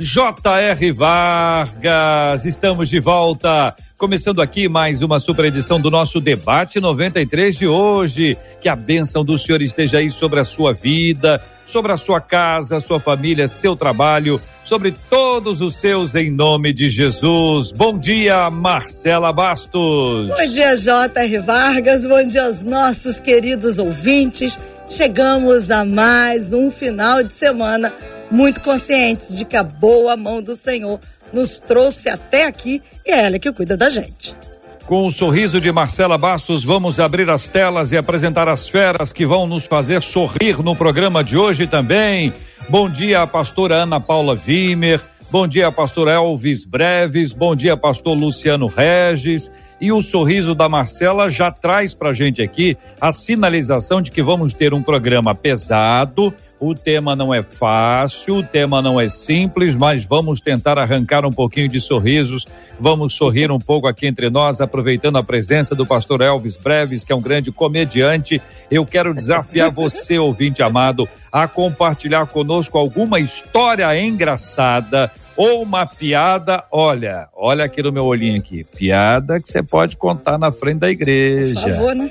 J.R. Vargas, estamos de volta, começando aqui mais uma super edição do nosso debate 93 de hoje. Que a bênção do Senhor esteja aí sobre a sua vida, sobre a sua casa, sua família, seu trabalho, sobre todos os seus em nome de Jesus. Bom dia, Marcela Bastos. Bom dia, J.R. Vargas. Bom dia aos nossos queridos ouvintes. Chegamos a mais um final de semana muito conscientes de que a boa mão do Senhor nos trouxe até aqui e é ela que cuida da gente. Com o sorriso de Marcela Bastos, vamos abrir as telas e apresentar as feras que vão nos fazer sorrir no programa de hoje também. Bom dia, pastora Ana Paula Vimer. Bom dia, pastor Elvis Breves. Bom dia, pastor Luciano Regis. E o sorriso da Marcela já traz pra gente aqui a sinalização de que vamos ter um programa pesado, o tema não é fácil, o tema não é simples, mas vamos tentar arrancar um pouquinho de sorrisos. Vamos sorrir um pouco aqui entre nós, aproveitando a presença do pastor Elvis Breves, que é um grande comediante. Eu quero desafiar você, ouvinte amado, a compartilhar conosco alguma história engraçada ou uma piada. Olha, olha aqui no meu olhinho aqui. Piada que você pode contar na frente da igreja. Por favor, né?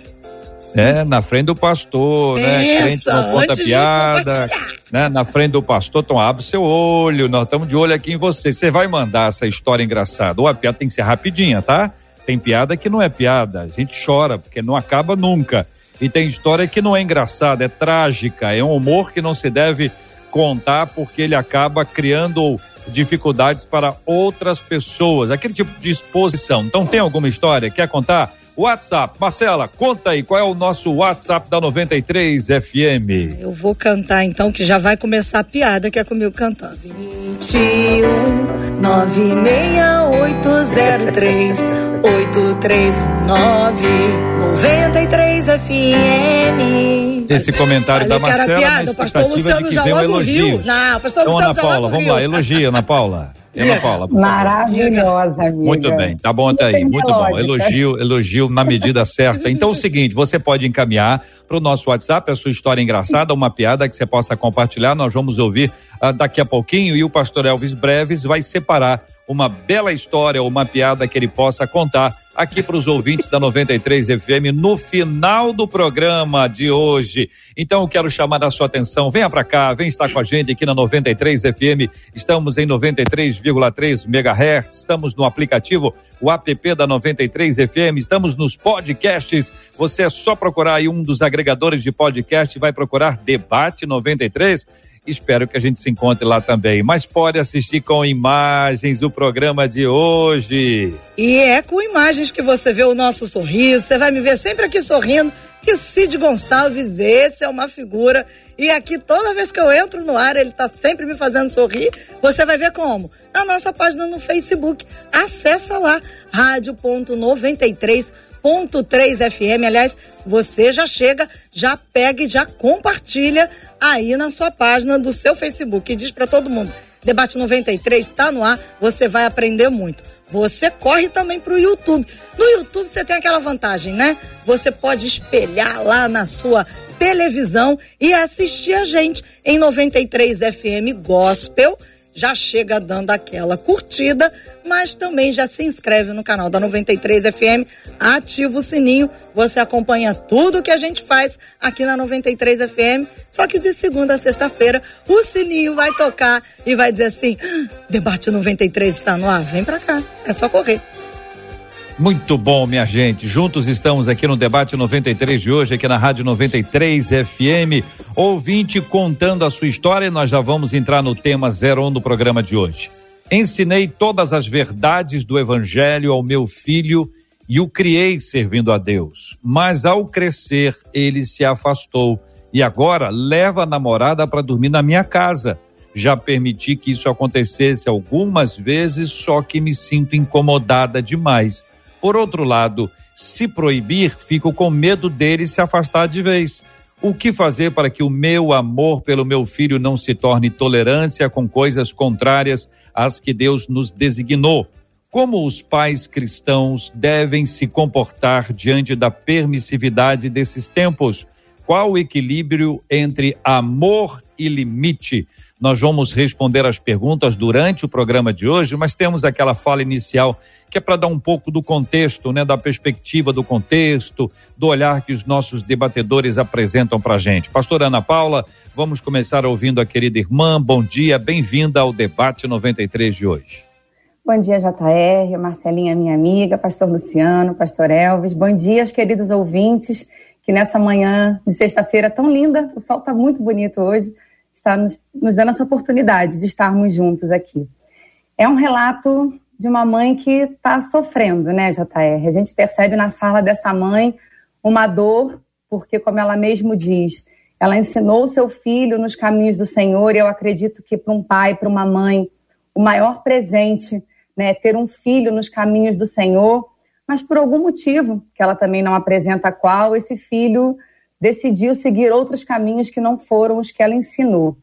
É, na frente do pastor, né? Crente não conta piada, né? Na frente do pastor, então abre seu olho, nós estamos de olho aqui em você. Você vai mandar essa história engraçada. Ou a piada tem que ser rapidinha, tá? Tem piada que não é piada, a gente chora, porque não acaba nunca. E tem história que não é engraçada, é trágica, é um humor que não se deve contar porque ele acaba criando dificuldades para outras pessoas, aquele tipo de exposição. Então tem alguma história? Quer contar? WhatsApp. Marcela, conta aí qual é o nosso WhatsApp da 93 FM. Eu vou cantar então, que já vai começar a piada que é comigo cantando. 21 96803 8319 93 FM. Esse comentário da Marcela. Cara, piada, o pastor Luciano já logo riu. Não, o pastor então, Luciano Ana Paula, vamos lá, elogia, Ana Paula. Ana Paula. Maravilhosa, amiga. Muito bem, tá bom até aí, muito bom. Elogio, elogio na medida certa. Então é o seguinte, você pode encaminhar para o nosso WhatsApp a sua história engraçada, uma piada que você possa compartilhar. Nós vamos ouvir uh, daqui a pouquinho e o pastor Elvis Breves vai separar uma bela história ou uma piada que ele possa contar aqui para os ouvintes da 93 FM no final do programa de hoje. Então eu quero chamar a sua atenção, venha para cá, vem estar com a gente aqui na 93 FM. Estamos em 93,3 MHz, estamos no aplicativo o app da 93 FM, estamos nos podcasts. Você é só procurar aí um dos agregadores de podcast, vai procurar Debate 93 Espero que a gente se encontre lá também. Mas pode assistir com imagens o programa de hoje. E é com imagens que você vê o nosso sorriso. Você vai me ver sempre aqui sorrindo. Que Cid Gonçalves, esse é uma figura. E aqui, toda vez que eu entro no ar, ele está sempre me fazendo sorrir. Você vai ver como? Na nossa página no Facebook. Acessa lá, rádio.93 101.3 FM. Aliás, você já chega, já pega e já compartilha aí na sua página do seu Facebook e diz para todo mundo: Debate 93 está no ar, você vai aprender muito. Você corre também para o YouTube. No YouTube você tem aquela vantagem, né? Você pode espelhar lá na sua televisão e assistir a gente em 93 FM Gospel já chega dando aquela curtida, mas também já se inscreve no canal da 93 FM, ativa o sininho, você acompanha tudo que a gente faz aqui na 93 FM. Só que de segunda a sexta-feira o sininho vai tocar e vai dizer assim: ah, debate 93 está no ar, vem pra cá, é só correr. Muito bom, minha gente. Juntos estamos aqui no debate 93 de hoje, aqui na Rádio 93 FM. Ouvinte contando a sua história, nós já vamos entrar no tema 01 do programa de hoje. Ensinei todas as verdades do Evangelho ao meu filho e o criei servindo a Deus. Mas ao crescer, ele se afastou e agora leva a namorada para dormir na minha casa. Já permiti que isso acontecesse algumas vezes, só que me sinto incomodada demais. Por outro lado, se proibir, fico com medo dele se afastar de vez. O que fazer para que o meu amor pelo meu filho não se torne tolerância com coisas contrárias às que Deus nos designou? Como os pais cristãos devem se comportar diante da permissividade desses tempos? Qual o equilíbrio entre amor e limite? Nós vamos responder as perguntas durante o programa de hoje, mas temos aquela fala inicial que é para dar um pouco do contexto, né, da perspectiva do contexto, do olhar que os nossos debatedores apresentam para a gente. Pastora Ana Paula, vamos começar ouvindo a querida irmã. Bom dia, bem-vinda ao debate 93 de hoje. Bom dia, JR, Marcelinha, minha amiga, pastor Luciano, pastor Elvis. Bom dia, os queridos ouvintes, que nessa manhã de sexta-feira tão linda, o sol está muito bonito hoje, está nos, nos dando essa oportunidade de estarmos juntos aqui. É um relato de uma mãe que está sofrendo, né, JR? A gente percebe na fala dessa mãe uma dor, porque, como ela mesmo diz, ela ensinou seu filho nos caminhos do Senhor, e eu acredito que para um pai, para uma mãe, o maior presente né, ter um filho nos caminhos do Senhor, mas por algum motivo, que ela também não apresenta qual, esse filho decidiu seguir outros caminhos que não foram os que ela ensinou.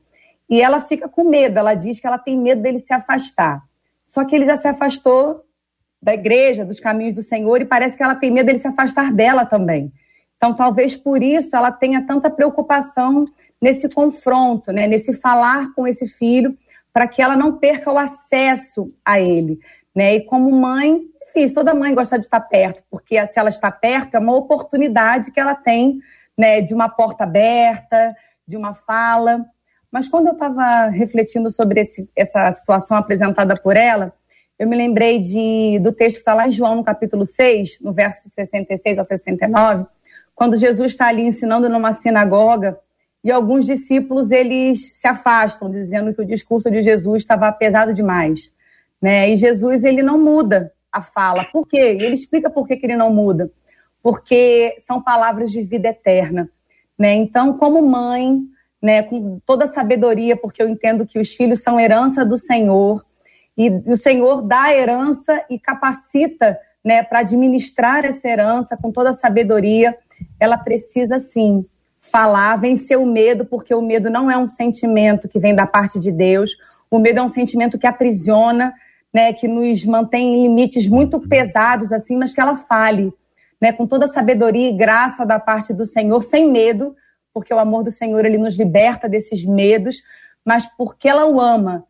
E ela fica com medo, ela diz que ela tem medo dele se afastar. Só que ele já se afastou da igreja, dos caminhos do Senhor, e parece que ela tem medo dele se afastar dela também. Então, talvez por isso ela tenha tanta preocupação nesse confronto, né, nesse falar com esse filho, para que ela não perca o acesso a ele. Né? E como mãe, difícil, toda mãe gosta de estar perto, porque se ela está perto, é uma oportunidade que ela tem né, de uma porta aberta, de uma fala. Mas quando eu estava refletindo sobre esse, essa situação apresentada por ela, eu me lembrei de, do texto que está lá em João, no capítulo 6, no verso 66 a 69, quando Jesus está ali ensinando numa sinagoga e alguns discípulos eles se afastam, dizendo que o discurso de Jesus estava pesado demais, né? E Jesus ele não muda a fala. Por quê? Ele explica por que, que ele não muda. Porque são palavras de vida eterna, né? Então, como mãe, né, com toda a sabedoria, porque eu entendo que os filhos são herança do Senhor, e o Senhor dá a herança e capacita, né, para administrar essa herança com toda a sabedoria, ela precisa sim falar, vencer o medo, porque o medo não é um sentimento que vem da parte de Deus. O medo é um sentimento que aprisiona, né, que nos mantém em limites muito pesados assim, mas que ela fale, né, com toda a sabedoria e graça da parte do Senhor, sem medo, porque o amor do Senhor ele nos liberta desses medos, mas porque ela o ama,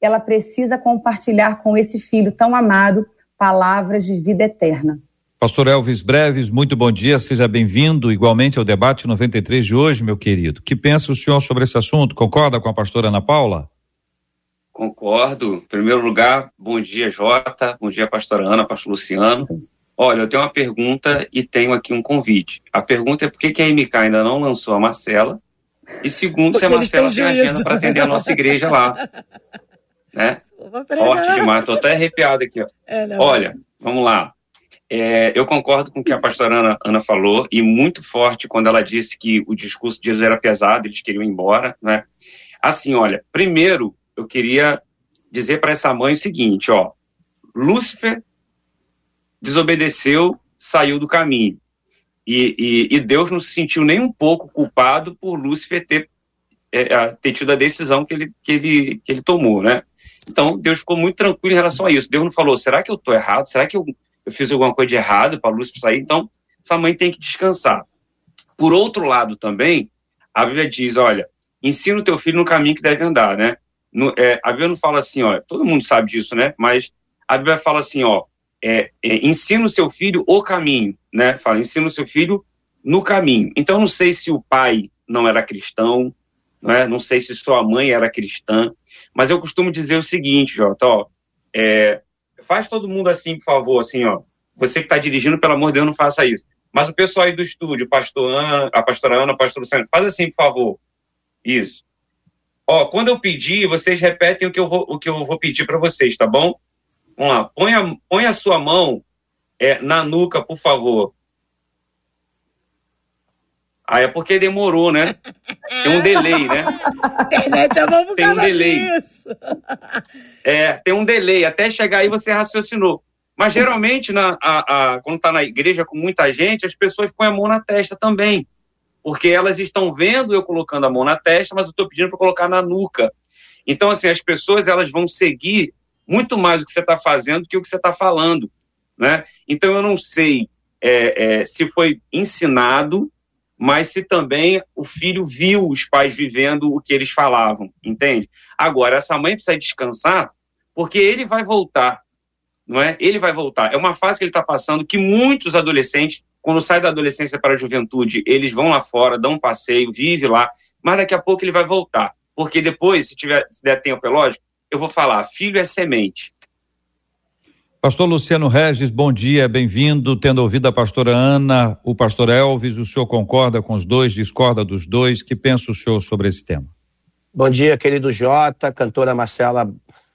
ela precisa compartilhar com esse filho tão amado palavras de vida eterna. Pastor Elvis Breves, muito bom dia, seja bem-vindo igualmente ao debate 93 de hoje, meu querido. Que pensa o senhor sobre esse assunto? Concorda com a pastora Ana Paula? Concordo. Em primeiro lugar, bom dia, Jota, bom dia, pastora Ana, pastor Luciano. Olha, eu tenho uma pergunta e tenho aqui um convite. A pergunta é por que, que a MK ainda não lançou a Marcela? E segundo, Porque se a Marcela tem agenda para atender a nossa igreja lá. Né? Forte demais, estou até arrepiado aqui. Ó. É, Olha, vamos lá. É, eu concordo com o que a pastora Ana, Ana, falou, e muito forte quando ela disse que o discurso de Jesus era pesado, eles queriam ir embora, né? Assim, olha, primeiro eu queria dizer para essa mãe o seguinte, ó, Lúcifer desobedeceu, saiu do caminho, e, e, e Deus não se sentiu nem um pouco culpado por Lúcifer ter, é, ter tido a decisão que ele, que, ele, que ele tomou, né? Então, Deus ficou muito tranquilo em relação a isso. Deus não falou, será que eu estou errado? Será que eu eu fiz alguma coisa de errado para Lúcia sair, então essa mãe tem que descansar. Por outro lado também, a Bíblia diz, olha, ensina o teu filho no caminho que deve andar, né? No, é, a Bíblia não fala assim, ó, todo mundo sabe disso, né? Mas a Bíblia fala assim, ó, é, é, ensina o seu filho o caminho, né? Fala, ensina o seu filho no caminho. Então, não sei se o pai não era cristão, né? não sei se sua mãe era cristã, mas eu costumo dizer o seguinte, Jota, ó, é, faz todo mundo assim, por favor, assim, ó. Você que está dirigindo, pelo amor de Deus, não faça isso. Mas o pessoal aí do estúdio, pastor Ana, a pastora Ana, a pastora Luciana, faz assim, por favor. Isso. Ó, quando eu pedir, vocês repetem o que eu vou, o que eu vou pedir para vocês, tá bom? Vamos lá. Põe a, põe a sua mão é, na nuca, por favor. Ah, é porque demorou, né? Tem um delay, né? Internet é bom por Tem um delay. disso. É, tem um delay. Até chegar aí você raciocinou. Mas geralmente, na, a, a, quando está na igreja com muita gente, as pessoas põem a mão na testa também. Porque elas estão vendo eu colocando a mão na testa, mas eu estou pedindo para colocar na nuca. Então, assim, as pessoas elas vão seguir muito mais o que você está fazendo do que o que você está falando. Né? Então, eu não sei é, é, se foi ensinado, mas se também o filho viu os pais vivendo o que eles falavam, entende? Agora, essa mãe precisa descansar, porque ele vai voltar não é? Ele vai voltar. É uma fase que ele está passando que muitos adolescentes, quando saem da adolescência para a juventude, eles vão lá fora, dão um passeio, vive lá, mas daqui a pouco ele vai voltar. Porque depois, se, tiver, se der tempo, é lógico, eu vou falar, filho é semente. Pastor Luciano Regis, bom dia, bem-vindo. Tendo ouvido a pastora Ana, o pastor Elvis, o senhor concorda com os dois, discorda dos dois? Que pensa o senhor sobre esse tema? Bom dia, querido Jota, cantora Marcela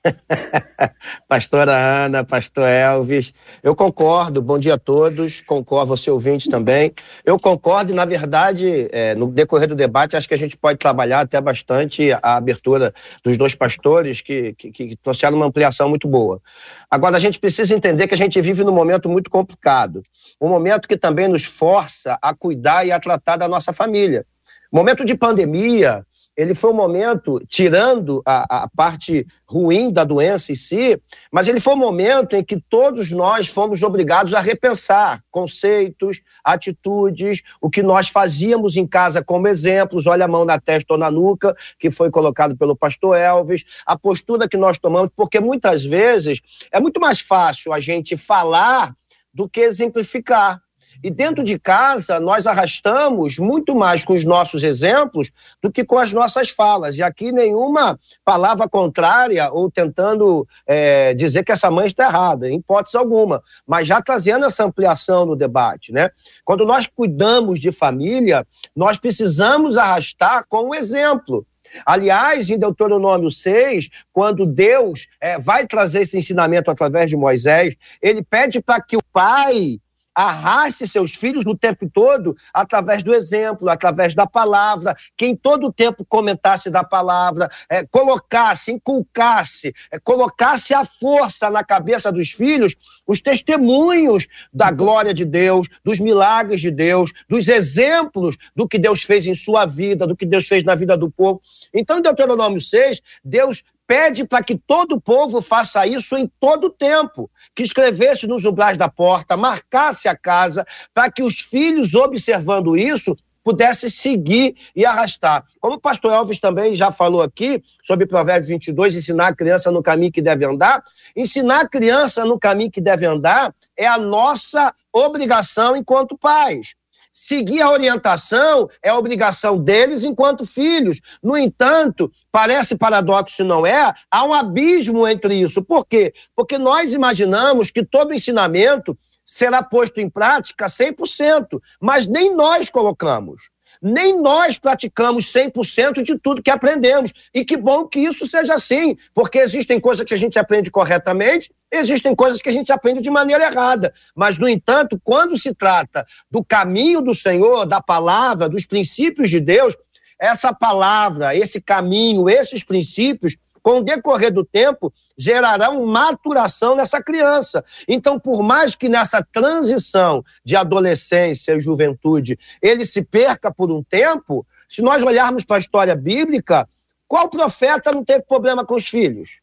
Pastora Ana, Pastor Elvis, eu concordo, bom dia a todos, concordo, você ouvinte também. Eu concordo e, na verdade, é, no decorrer do debate, acho que a gente pode trabalhar até bastante a abertura dos dois pastores, que, que, que trouxeram uma ampliação muito boa. Agora, a gente precisa entender que a gente vive num momento muito complicado, um momento que também nos força a cuidar e a tratar da nossa família. Momento de pandemia, ele foi um momento, tirando a, a, parte ruim da doença em si, mas ele foi um momento em que todos nós fomos obrigados a repensar conceitos, atitudes, o que nós fazíamos em casa como exemplos, olha a mão na testa ou na nuca, que foi colocado pelo pastor Elvis, a postura que nós tomamos, porque muitas vezes é muito mais fácil a gente falar do que exemplificar. E dentro de casa, nós arrastamos muito mais com os nossos exemplos do que com as nossas falas. E aqui nenhuma palavra contrária ou tentando é, dizer que essa mãe está errada, em hipótese alguma. Mas já trazendo essa ampliação no debate, né? Quando nós cuidamos de família, nós precisamos arrastar com o exemplo. Aliás, em Deuteronômio 6, quando Deus é, vai trazer esse ensinamento através de Moisés, ele pede para que o pai arraste seus filhos no tempo todo através do exemplo, através da palavra, que em todo o tempo comentasse da palavra, é, colocasse, inculcasse, é, colocasse a força na cabeça dos filhos os testemunhos da glória de Deus, dos milagres de Deus, dos exemplos do que Deus fez em sua vida, do que Deus fez na vida do povo. Então, em Deuteronômio 6, Deus pede para que todo o povo faça isso em todo o tempo, que escrevesse nos umbrais da porta, marcasse a casa, para que os filhos, observando isso, pudessem seguir e arrastar. Como o pastor Elvis também já falou aqui sobre Provérbios 22, ensinar a criança no caminho que deve andar, ensinar a criança no caminho que deve andar é a nossa obrigação enquanto pais. Seguir a orientação é obrigação deles enquanto filhos. No entanto, parece paradoxo, não é? Há um abismo entre isso. Por quê? Porque nós imaginamos que todo ensinamento será posto em prática 100%, mas nem nós colocamos. Nem nós praticamos 100% de tudo que aprendemos. E que bom que isso seja assim, porque existem coisas que a gente aprende corretamente, existem coisas que a gente aprende de maneira errada. Mas, no entanto, quando se trata do caminho do Senhor, da palavra, dos princípios de Deus, essa palavra, esse caminho, esses princípios com o decorrer do tempo, gerarão maturação nessa criança. Então, por mais que nessa transição de adolescência e juventude ele se perca por um tempo, se nós olharmos para a história bíblica, qual profeta não teve problema com os filhos?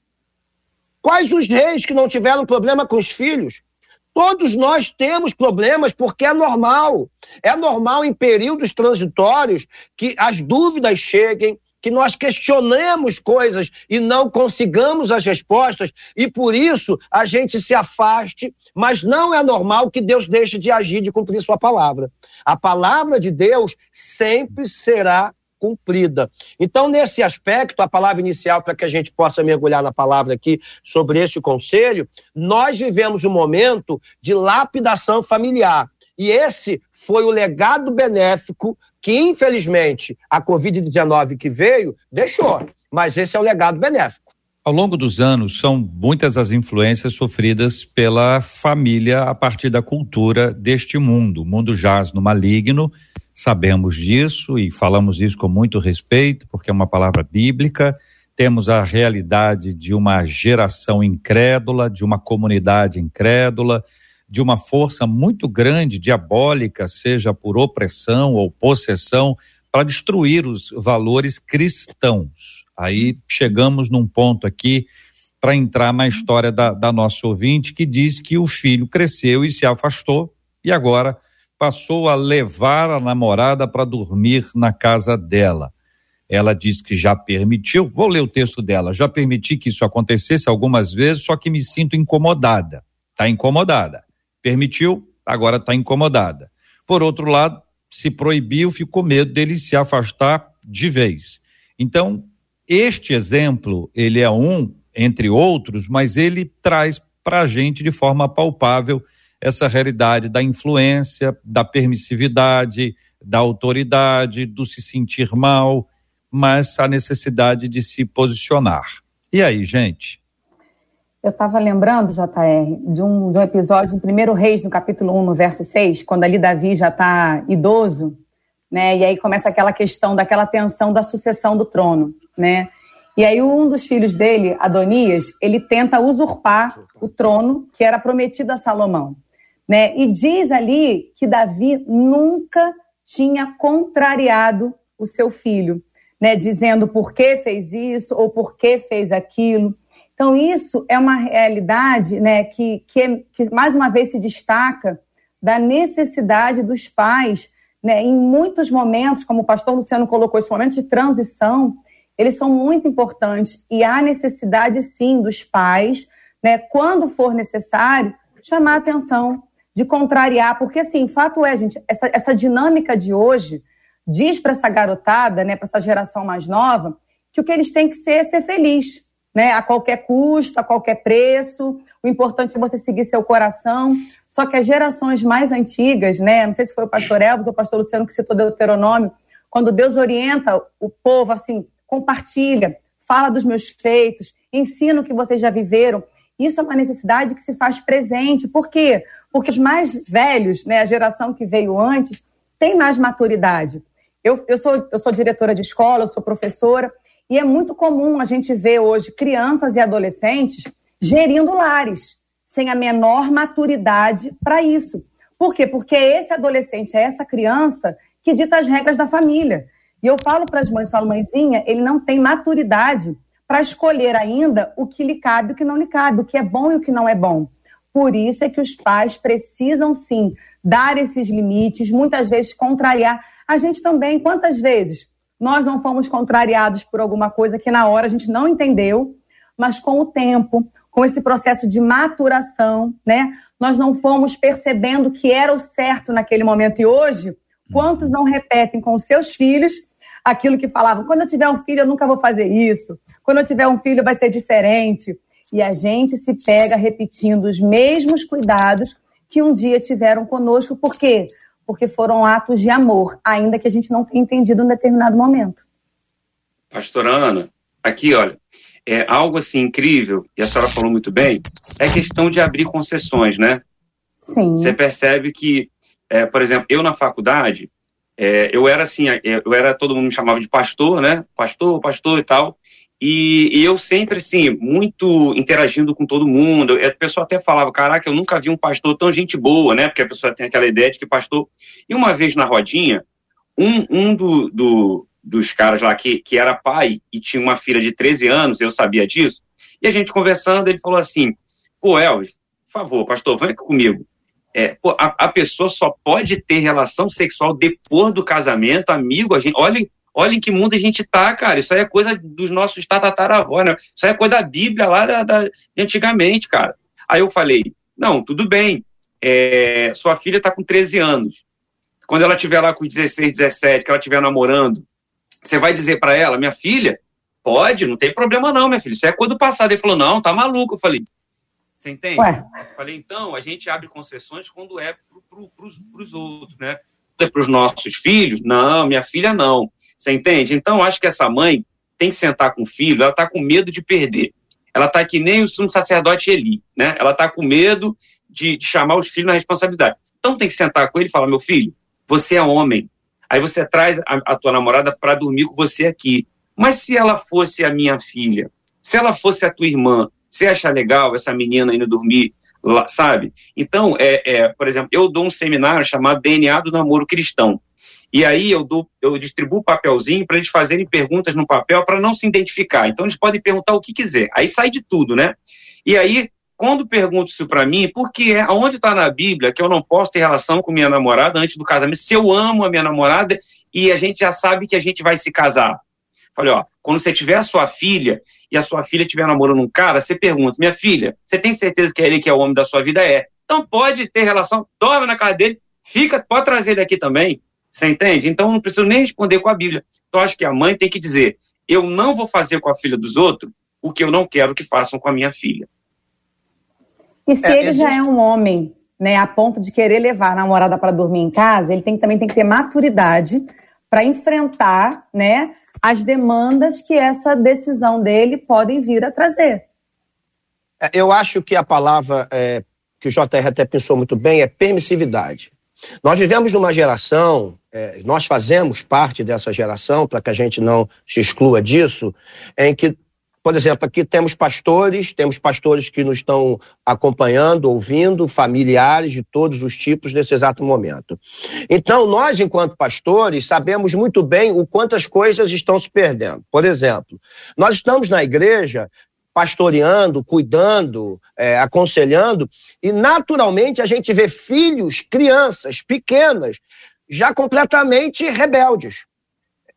Quais os reis que não tiveram problema com os filhos? Todos nós temos problemas porque é normal. É normal em períodos transitórios que as dúvidas cheguem, que nós questionemos coisas e não consigamos as respostas e por isso a gente se afaste, mas não é normal que Deus deixe de agir, de cumprir sua palavra. A palavra de Deus sempre será cumprida. Então, nesse aspecto, a palavra inicial, para que a gente possa mergulhar na palavra aqui sobre este conselho, nós vivemos um momento de lapidação familiar. E esse foi o legado benéfico que infelizmente a Covid-19 que veio deixou, mas esse é o legado benéfico. Ao longo dos anos, são muitas as influências sofridas pela família a partir da cultura deste mundo. O mundo jaz no maligno, sabemos disso e falamos isso com muito respeito, porque é uma palavra bíblica. Temos a realidade de uma geração incrédula, de uma comunidade incrédula, de uma força muito grande, diabólica, seja por opressão ou possessão, para destruir os valores cristãos. Aí chegamos num ponto aqui para entrar na história da, da nossa ouvinte, que diz que o filho cresceu e se afastou, e agora passou a levar a namorada para dormir na casa dela. Ela diz que já permitiu, vou ler o texto dela, já permiti que isso acontecesse algumas vezes, só que me sinto incomodada. Está incomodada. Permitiu, agora está incomodada. Por outro lado, se proibiu, ficou medo dele se afastar de vez. Então, este exemplo, ele é um, entre outros, mas ele traz para a gente de forma palpável essa realidade da influência, da permissividade, da autoridade, do se sentir mal, mas a necessidade de se posicionar. E aí, gente? Eu estava lembrando, JR, de um, de um episódio em 1 Reis, no capítulo 1, no verso 6, quando ali Davi já está idoso, né? E aí começa aquela questão daquela tensão da sucessão do trono, né? E aí um dos filhos dele, Adonias, ele tenta usurpar o trono que era prometido a Salomão. Né? E diz ali que Davi nunca tinha contrariado o seu filho, né? dizendo por que fez isso ou por que fez aquilo. Então, isso é uma realidade né, que, que, que, mais uma vez, se destaca da necessidade dos pais, né, em muitos momentos, como o pastor Luciano colocou, esses momentos de transição, eles são muito importantes. E há necessidade, sim, dos pais, né, quando for necessário, chamar atenção de contrariar, porque assim, fato é, gente, essa, essa dinâmica de hoje diz para essa garotada, né, para essa geração mais nova, que o que eles têm que ser é ser feliz, né, a qualquer custo, a qualquer preço. O importante é você seguir seu coração. Só que as gerações mais antigas, né, não sei se foi o pastor Elvis ou o pastor Luciano que citou Deuteronômio, quando Deus orienta o povo assim, compartilha, fala dos meus feitos, ensina o que vocês já viveram. Isso é uma necessidade que se faz presente. Por quê? Porque os mais velhos, né, a geração que veio antes, tem mais maturidade. Eu, eu, sou, eu sou diretora de escola, eu sou professora, e é muito comum a gente ver hoje crianças e adolescentes gerindo lares, sem a menor maturidade para isso. Por quê? Porque é esse adolescente, é essa criança que dita as regras da família. E eu falo para as mães, falo, mãezinha, ele não tem maturidade para escolher ainda o que lhe cabe e o que não lhe cabe, o que é bom e o que não é bom. Por isso é que os pais precisam sim dar esses limites, muitas vezes contrariar. A gente também, quantas vezes nós não fomos contrariados por alguma coisa que na hora a gente não entendeu, mas com o tempo, com esse processo de maturação, né, nós não fomos percebendo que era o certo naquele momento. E hoje, quantos não repetem com seus filhos aquilo que falavam: quando eu tiver um filho, eu nunca vou fazer isso. Quando eu tiver um filho, vai ser diferente. E a gente se pega repetindo os mesmos cuidados que um dia tiveram conosco, por quê? Porque foram atos de amor, ainda que a gente não tenha entendido em um determinado momento. Pastora Ana, aqui, olha, é algo assim incrível, e a senhora falou muito bem, é questão de abrir concessões, né? Sim. Você percebe que, é, por exemplo, eu na faculdade, é, eu era assim, é, eu era, todo mundo me chamava de pastor, né? Pastor, pastor e tal. E, e, eu sempre, assim, muito interagindo com todo mundo. A pessoa até falava, caraca, eu nunca vi um pastor tão gente boa, né? Porque a pessoa tem aquela ideia de que pastor... E uma vez na rodinha, um, um do, do, dos caras lá que, que era pai e tinha uma filha de 13 anos, eu sabia disso, e a gente conversando, ele falou assim, pô, Elvis, por favor, pastor, vem aqui comigo. É, pô, a, a, pessoa só pode ter relação sexual depois do casamento, amigo, a gente, olha, olha em que mundo a gente tá, cara, isso aí é coisa dos nossos tatataravós, né? Isso aí é coisa da Bíblia lá da, da, de antigamente, cara. Aí eu falei, não, tudo bem, é, sua filha tá com 13 anos, quando ela tiver lá com 16, 17, que ela estiver namorando, você vai dizer para ela, minha filha, pode, não tem problema não, minha filha, isso é coisa do passado. Ele falou, não, tá maluco. Eu falei, você entende? Ué. Falei, então, a gente abre concessões quando é para pro, os outros, né? É para os nossos filhos? Não, minha filha não. Você entende? Então, acho que essa mãe tem que sentar com o filho, ela está com medo de perder. Ela está que nem o sumo sacerdote Eli, né? Ela está com medo de, de chamar os filhos na responsabilidade. Então, tem que sentar com ele e falar: meu filho, você é homem. Aí você traz a, a tua namorada para dormir com você aqui. Mas se ela fosse a minha filha, se ela fosse a tua irmã, você acha legal essa menina indo dormir lá, sabe? Então, é, é, por exemplo, eu dou um seminário chamado DNA do Namoro Cristão. E aí eu, dou, eu distribuo o papelzinho para eles fazerem perguntas no papel para não se identificar. Então eles podem perguntar o que quiser. Aí sai de tudo, né? E aí, quando pergunto isso para mim, porque é onde está na Bíblia que eu não posso ter relação com minha namorada antes do casamento, se eu amo a minha namorada e a gente já sabe que a gente vai se casar. Falei, ó, quando você tiver a sua filha e a sua filha estiver namorando um cara, você pergunta, minha filha, você tem certeza que é ele que é o homem da sua vida? É. Então pode ter relação, dorme na casa dele, fica, pode trazer ele aqui também, você entende? Então não preciso nem responder com a Bíblia. Então acho que a mãe tem que dizer: eu não vou fazer com a filha dos outros o que eu não quero que façam com a minha filha. E se é, ele existe... já é um homem, né, a ponto de querer levar a namorada para dormir em casa, ele tem, também tem que ter maturidade para enfrentar, né, as demandas que essa decisão dele podem vir a trazer. É, eu acho que a palavra é, que o JR até pensou muito bem é permissividade. Nós vivemos numa geração, é, nós fazemos parte dessa geração, para que a gente não se exclua disso, em que, por exemplo, aqui temos pastores, temos pastores que nos estão acompanhando, ouvindo, familiares de todos os tipos nesse exato momento. Então, nós, enquanto pastores, sabemos muito bem o quanto as coisas estão se perdendo. Por exemplo, nós estamos na igreja pastoreando, cuidando, é, aconselhando, e naturalmente a gente vê filhos, crianças pequenas, já completamente rebeldes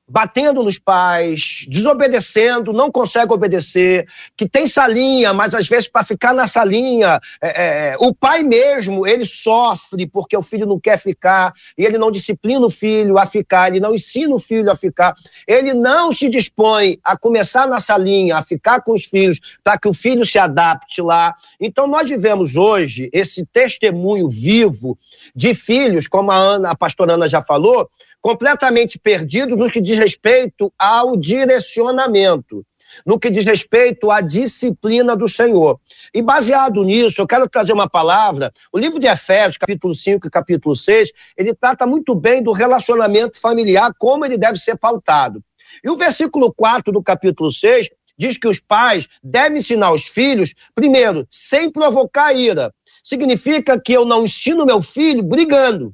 batendo nos pais, desobedecendo, não consegue obedecer, que tem salinha, mas às vezes para ficar na salinha, é, é, o pai mesmo, ele sofre porque o filho não quer ficar, e ele não disciplina o filho a ficar, ele não ensina o filho a ficar, ele não se dispõe a começar na salinha, a ficar com os filhos, para que o filho se adapte lá. Então nós vivemos hoje esse testemunho vivo de filhos, como a Ana, a pastora Ana já falou, completamente perdidos no que diz respeito ao direcionamento, no que diz respeito à disciplina do Senhor. E baseado nisso, eu quero trazer uma palavra. O livro de Efésios, capítulo 5 e capítulo 6, ele trata muito bem do relacionamento familiar, como ele deve ser pautado. E o versículo 4 do capítulo 6 diz que os pais devem ensinar os filhos, primeiro, sem provocar ira. Significa que eu não ensino meu filho brigando.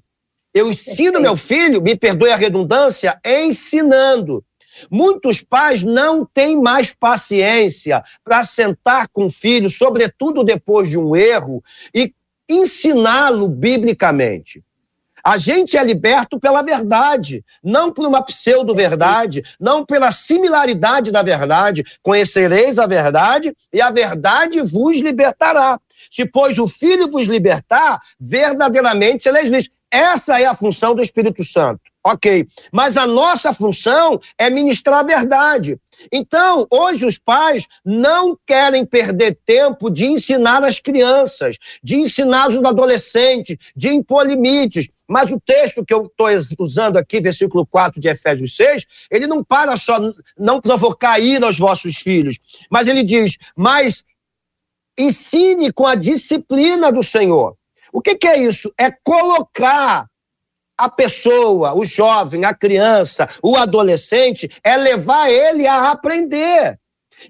Eu ensino meu filho, me perdoe a redundância, ensinando. Muitos pais não têm mais paciência para sentar com o filho, sobretudo depois de um erro, e ensiná-lo biblicamente. A gente é liberto pela verdade, não por uma pseudo-verdade, não pela similaridade da verdade. Conhecereis a verdade e a verdade vos libertará. Se, pois, o Filho vos libertar, verdadeiramente sereis livres. Essa é a função do Espírito Santo. Ok. Mas a nossa função é ministrar a verdade. Então, hoje os pais não querem perder tempo de ensinar as crianças, de ensinar os adolescentes, de impor limites. Mas o texto que eu estou usando aqui, versículo 4 de Efésios 6, ele não para só não provocar ira aos vossos filhos, mas ele diz: mas ensine com a disciplina do Senhor. O que, que é isso? É colocar a pessoa, o jovem, a criança, o adolescente, é levar ele a aprender.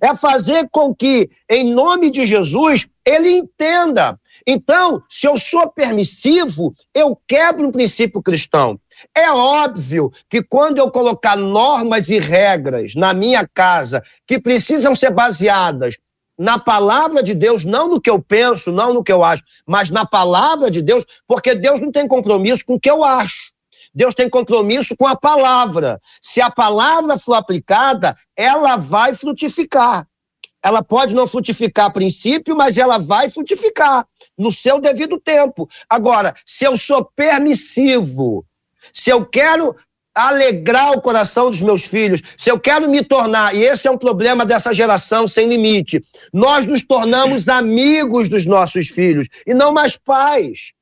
É fazer com que, em nome de Jesus, ele entenda. Então, se eu sou permissivo, eu quebro um princípio cristão. É óbvio que quando eu colocar normas e regras na minha casa que precisam ser baseadas na palavra de Deus, não no que eu penso, não no que eu acho, mas na palavra de Deus, porque Deus não tem compromisso com o que eu acho. Deus tem compromisso com a palavra. Se a palavra for aplicada, ela vai frutificar. Ela pode não frutificar a princípio, mas ela vai frutificar no seu devido tempo. Agora, se eu sou permissivo, se eu quero alegrar o coração dos meus filhos, se eu quero me tornar, e esse é um problema dessa geração sem limite, nós nos tornamos amigos dos nossos filhos e não mais pais.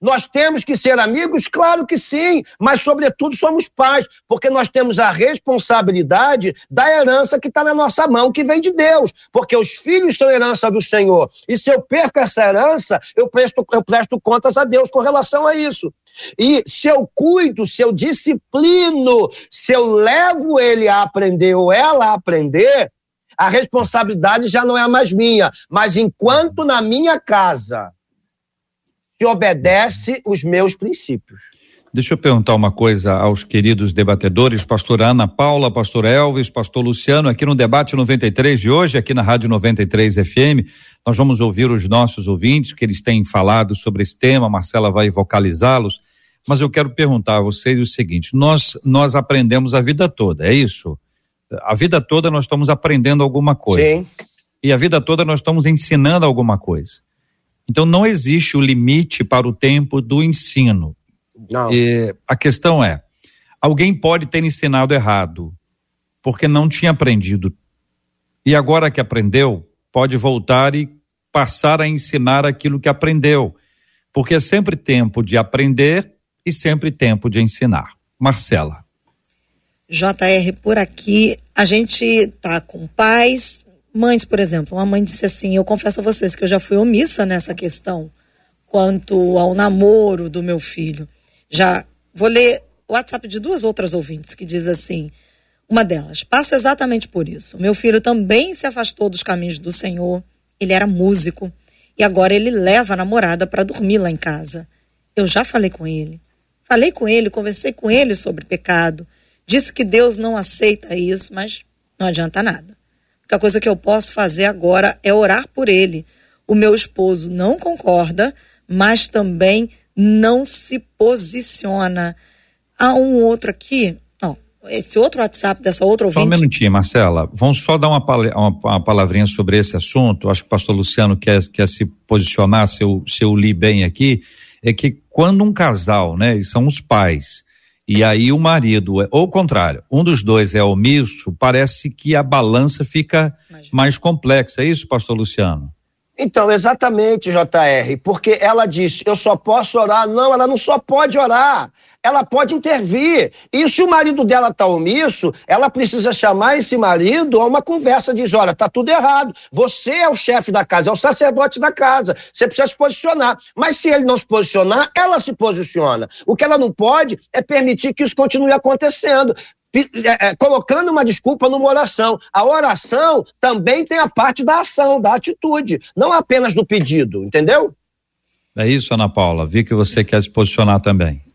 Nós temos que ser amigos? Claro que sim, mas, sobretudo, somos pais, porque nós temos a responsabilidade da herança que está na nossa mão, que vem de Deus, porque os filhos são herança do Senhor. E se eu perco essa herança, eu presto, eu presto contas a Deus com relação a isso. E se eu cuido, se eu disciplino, se eu levo ele a aprender ou ela a aprender, a responsabilidade já não é mais minha. Mas enquanto na minha casa se obedece os meus princípios. Deixa eu perguntar uma coisa aos queridos debatedores, pastor Ana Paula, pastor Elvis, pastor Luciano, aqui no debate 93 de hoje, aqui na Rádio 93 FM, nós vamos ouvir os nossos ouvintes, que eles têm falado sobre esse tema, Marcela vai vocalizá-los, mas eu quero perguntar a vocês o seguinte, nós, nós aprendemos a vida toda, é isso? A vida toda nós estamos aprendendo alguma coisa. Sim. E a vida toda nós estamos ensinando alguma coisa. Então não existe o limite para o tempo do ensino. Não. E a questão é, alguém pode ter ensinado errado, porque não tinha aprendido. E agora que aprendeu, pode voltar e passar a ensinar aquilo que aprendeu. Porque é sempre tempo de aprender e sempre tempo de ensinar. Marcela. JR, por aqui, a gente tá com pais, mães, por exemplo. Uma mãe disse assim: Eu confesso a vocês que eu já fui omissa nessa questão quanto ao namoro do meu filho. Já vou ler o WhatsApp de duas outras ouvintes que diz assim: Uma delas, passo exatamente por isso. Meu filho também se afastou dos caminhos do Senhor. Ele era músico e agora ele leva a namorada para dormir lá em casa. Eu já falei com ele. Falei com ele, conversei com ele sobre pecado. Disse que Deus não aceita isso, mas não adianta nada. A coisa que eu posso fazer agora é orar por ele. O meu esposo não concorda, mas também não se posiciona. Há um outro aqui, esse outro WhatsApp dessa outra ouvinte. Só um minutinho, Marcela. Vamos só dar uma, uma, uma palavrinha sobre esse assunto. Acho que o pastor Luciano quer, quer se posicionar, se eu, se eu li bem aqui. É que quando um casal, né, e são os pais, e aí o marido, é, ou o contrário, um dos dois é omisso, parece que a balança fica mais, mais complexa. É isso, pastor Luciano? Então, exatamente, JR, porque ela disse, eu só posso orar. Não, ela não só pode orar, ela pode intervir. E se o marido dela está omisso, ela precisa chamar esse marido a uma conversa, diz, olha, tá tudo errado, você é o chefe da casa, é o sacerdote da casa, você precisa se posicionar. Mas se ele não se posicionar, ela se posiciona. O que ela não pode é permitir que isso continue acontecendo. É, é, colocando uma desculpa numa oração. A oração também tem a parte da ação, da atitude, não apenas do pedido, entendeu? É isso, Ana Paula. Vi que você quer se posicionar também.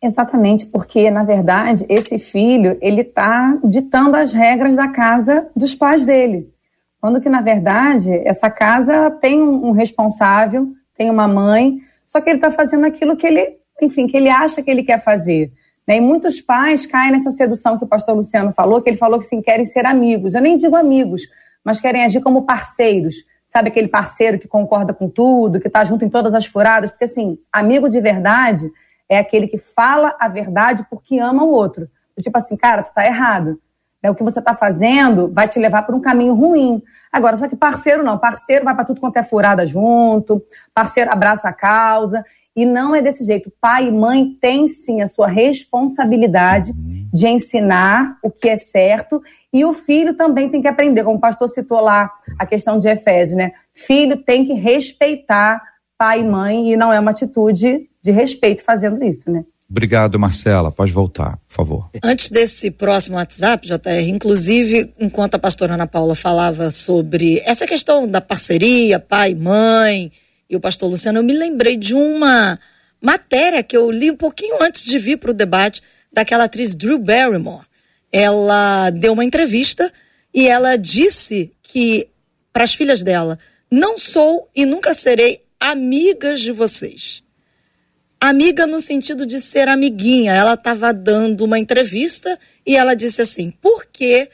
Exatamente, porque na verdade esse filho ele está ditando as regras da casa dos pais dele, quando que na verdade essa casa tem um, responsável, tem uma mãe, só que ele está fazendo aquilo que ele, enfim, que ele acha que ele quer fazer. Né? E muitos pais caem nessa sedução que o pastor Luciano falou, que ele falou que sim, querem ser amigos. Eu nem digo amigos, mas querem agir como parceiros. Sabe aquele parceiro que concorda com tudo, que está junto em todas as furadas? Porque, assim, amigo de verdade é aquele que fala a verdade porque ama o outro. Tipo assim, cara, tu tá errado. É, o que você está fazendo vai te levar para um caminho ruim. Agora, só que parceiro não. Parceiro vai para tudo quanto é furada junto, parceiro abraça a causa. E não é desse jeito. Pai e mãe têm sim a sua responsabilidade de ensinar o que é certo e o filho também tem que aprender, como o pastor citou lá a questão de Efésio, né? Filho tem que respeitar pai e mãe e não é uma atitude de respeito fazendo isso, né? Obrigado, Marcela. Pode voltar, por favor. Antes desse próximo WhatsApp, JR, inclusive, enquanto a pastora Ana Paula falava sobre essa questão da parceria, pai, mãe, e o pastor Luciano, eu me lembrei de uma matéria que eu li um pouquinho antes de vir para o debate daquela atriz Drew Barrymore. Ela deu uma entrevista e ela disse que para as filhas dela, não sou e nunca serei amigas de vocês. Amiga no sentido de ser amiguinha. Ela estava dando uma entrevista e ela disse assim: porque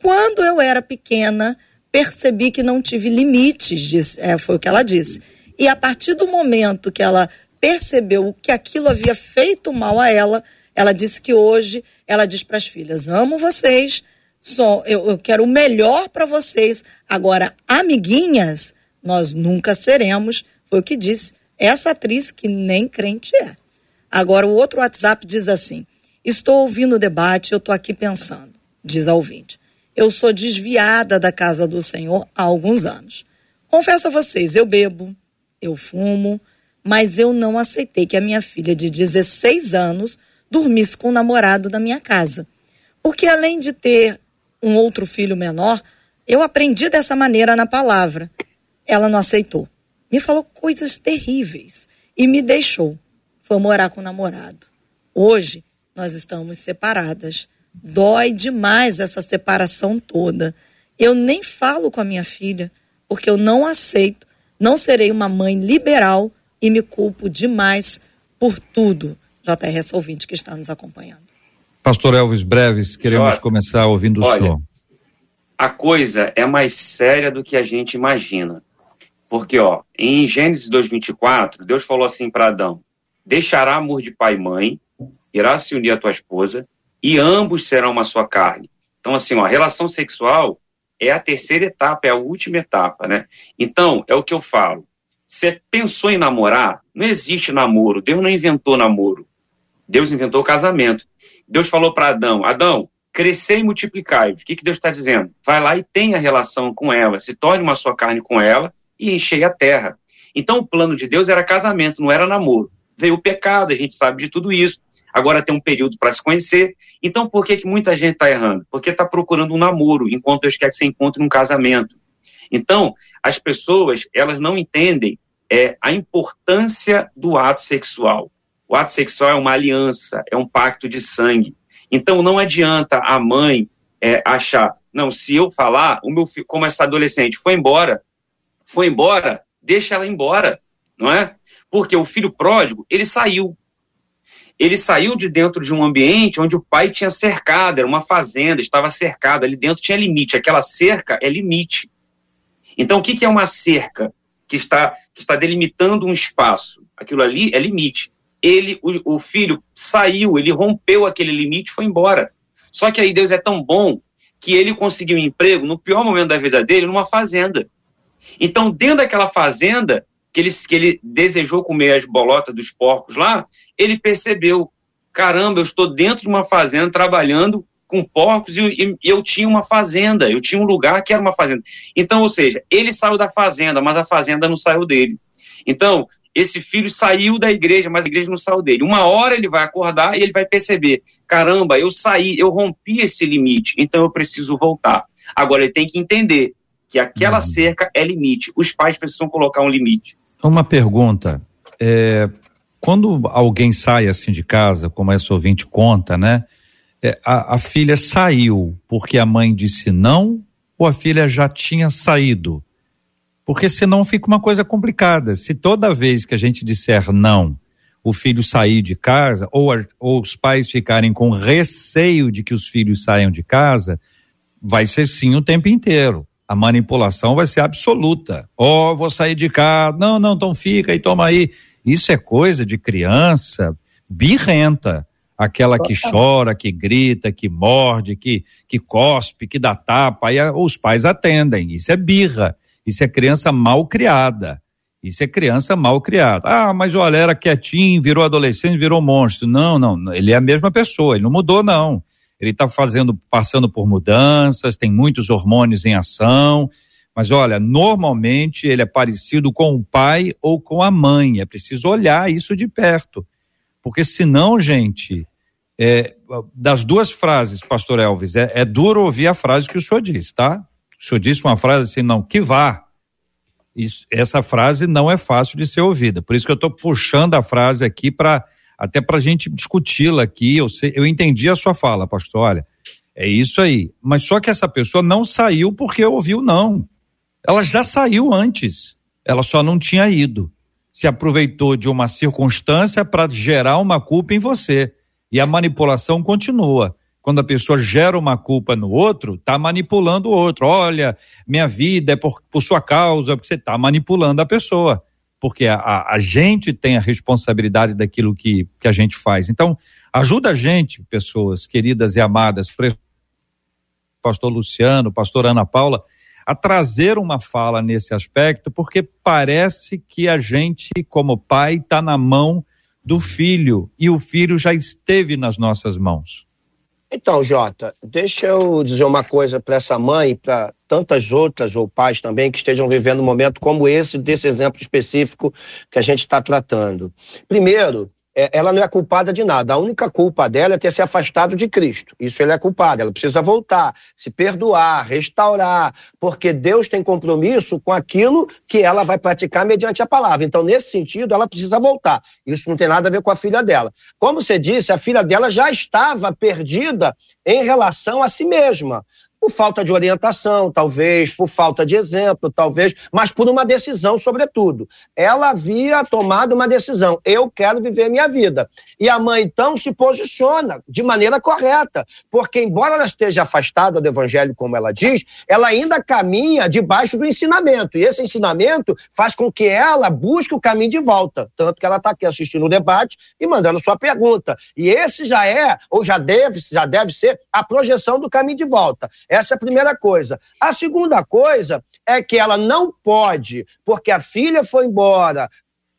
quando eu era pequena percebi que não tive limites, disse, é, foi o que ela disse. E a partir do momento que ela percebeu que aquilo havia feito mal a ela, ela disse que hoje ela diz para as filhas: amo vocês, eu, eu quero o melhor para vocês. Agora, amiguinhas, nós nunca seremos, foi o que disse Essa atriz que nem crente é. Agora, o outro WhatsApp diz assim: Estou ouvindo o debate, eu estou aqui pensando, diz a ouvinte. Eu sou desviada da casa do Senhor há alguns anos. Confesso a vocês, eu bebo, eu fumo, mas eu não aceitei que a minha filha de 16 anos dormisse com o namorado na minha casa. Porque além de ter um outro filho menor, eu aprendi dessa maneira na palavra. Ela não aceitou. Me falou coisas terríveis e me deixou. Foi morar com o namorado. Hoje nós estamos separadas. Dói demais essa separação toda. Eu nem falo com a minha filha porque eu não aceito, não serei uma mãe liberal e me culpo demais por tudo. JRS ouvinte que está nos acompanhando. Pastor Elvis Breves, queremos Jorge, começar ouvindo o olha, senhor. A coisa é mais séria do que a gente imagina. Porque, ó, em Gênesis 2,24, Deus falou assim para Adão: Deixará amor de pai e mãe, irá se unir à tua esposa, e ambos serão uma só carne. Então, assim, ó, a relação sexual é a terceira etapa, é a última etapa, né? Então, é o que eu falo. Você pensou em namorar? Não existe namoro. Deus não inventou namoro. Deus inventou o casamento. Deus falou para Adão: Adão, crescer e multiplicar. O que, que Deus está dizendo? Vai lá e tenha relação com ela, se torne uma sua carne com ela e enchei a terra. Então o plano de Deus era casamento, não era namoro. Veio o pecado, a gente sabe de tudo isso. Agora tem um período para se conhecer. Então por que, que muita gente está errando? Porque está procurando um namoro, enquanto Deus quer que você encontre um casamento. Então, as pessoas, elas não entendem é a importância do ato sexual. O ato sexual é uma aliança, é um pacto de sangue. Então não adianta a mãe é, achar, não, se eu falar, o meu filho, como essa adolescente foi embora, foi embora, deixa ela embora, não é? Porque o filho pródigo, ele saiu. Ele saiu de dentro de um ambiente onde o pai tinha cercado, era uma fazenda, estava cercado, ali dentro tinha limite. Aquela cerca é limite. Então, o que é uma cerca? que está, que está delimitando um espaço. Aquilo ali é limite. Ele, o, o filho, saiu, ele rompeu aquele limite e foi embora. Só que aí Deus é tão bom que ele conseguiu um emprego no pior momento da vida dele, numa fazenda. Então, dentro daquela fazenda, que ele, que ele desejou comer as bolotas dos porcos lá, ele percebeu: caramba, eu estou dentro de uma fazenda trabalhando com porcos e, e, eu tinha uma fazenda, eu tinha um lugar que era uma fazenda. Então, ou seja, ele saiu da fazenda, mas a fazenda não saiu dele. Então, esse filho saiu da igreja, mas a igreja não saiu dele. Uma hora ele vai acordar e ele vai perceber: caramba, eu saí, eu rompi esse limite, então eu preciso voltar. Agora ele tem que entender que aquela uhum. cerca é limite. Os pais precisam colocar um limite. Uma pergunta. É, quando alguém sai assim de casa, como essa ouvinte conta, né? é, a, a filha saiu porque a mãe disse não ou a filha já tinha saído? Porque senão fica uma coisa complicada. Se toda vez que a gente disser não, o filho sair de casa, ou, a, ou os pais ficarem com receio de que os filhos saiam de casa, vai ser sim o tempo inteiro. A manipulação vai ser absoluta. Ó, oh, vou sair de casa. Não, não, então fica e toma aí. Isso é coisa de criança birrenta aquela que chora, que grita, que morde, que, que cospe, que dá tapa, aí os pais atendem. Isso é birra, isso é criança mal criada. Isso é criança mal criada. Ah, mas olha, era quietinho, virou adolescente, virou monstro. Não, não, ele é a mesma pessoa, ele não mudou, não. Ele está fazendo, passando por mudanças, tem muitos hormônios em ação. Mas olha, normalmente ele é parecido com o pai ou com a mãe. É preciso olhar isso de perto. Porque senão, gente, é, das duas frases, pastor Elvis, é, é, duro ouvir a frase que o senhor disse, tá? O senhor disse uma frase assim, não, que vá. Isso, essa frase não é fácil de ser ouvida. Por isso que eu estou puxando a frase aqui para até para a gente discuti-la aqui. Eu, sei, eu entendi a sua fala, pastor. Olha, é isso aí. Mas só que essa pessoa não saiu porque ouviu não. Ela já saiu antes. Ela só não tinha ido se aproveitou de uma circunstância para gerar uma culpa em você. E a manipulação continua. Quando a pessoa gera uma culpa no outro, está manipulando o outro. Olha, minha vida é por, por sua causa, porque você está manipulando a pessoa. Porque a, a, gente tem a responsabilidade daquilo que, que a gente faz. Então, ajuda a gente, pessoas queridas e amadas, pastor Luciano, pastor Ana Paula, a trazer uma fala nesse aspecto, porque parece que a gente, como pai, está na mão do filho e o filho já esteve nas nossas mãos. Então, Jota, deixa eu dizer uma coisa para essa mãe e para tantas outras ou pais também que estejam vivendo um momento como esse, desse exemplo específico que a gente está tratando. Primeiro, ela não é culpada de nada. A única culpa dela é ter se afastado de Cristo. Isso ela é culpada. Ela precisa voltar, se perdoar, restaurar, porque Deus tem compromisso com aquilo que ela vai praticar mediante a palavra. Então, nesse sentido, ela precisa voltar. Isso não tem nada a ver com a filha dela. Como você disse, a filha dela já estava perdida em relação a si mesma por falta de orientação, talvez, por falta de exemplo, talvez, mas por uma decisão, sobretudo. Ela havia tomado uma decisão: eu quero viver minha vida. E a mãe, então, se posiciona de maneira correta, porque, embora ela esteja afastada do evangelho, como ela diz, ela ainda caminha debaixo do ensinamento. E esse ensinamento faz com que ela busque o caminho de volta. Tanto que ela está aqui assistindo o debate e mandando sua pergunta. E esse já é, ou já deve, já deve ser, a projeção do caminho de volta essa é a primeira coisa. A segunda coisa é que ela não pode, porque a filha foi embora,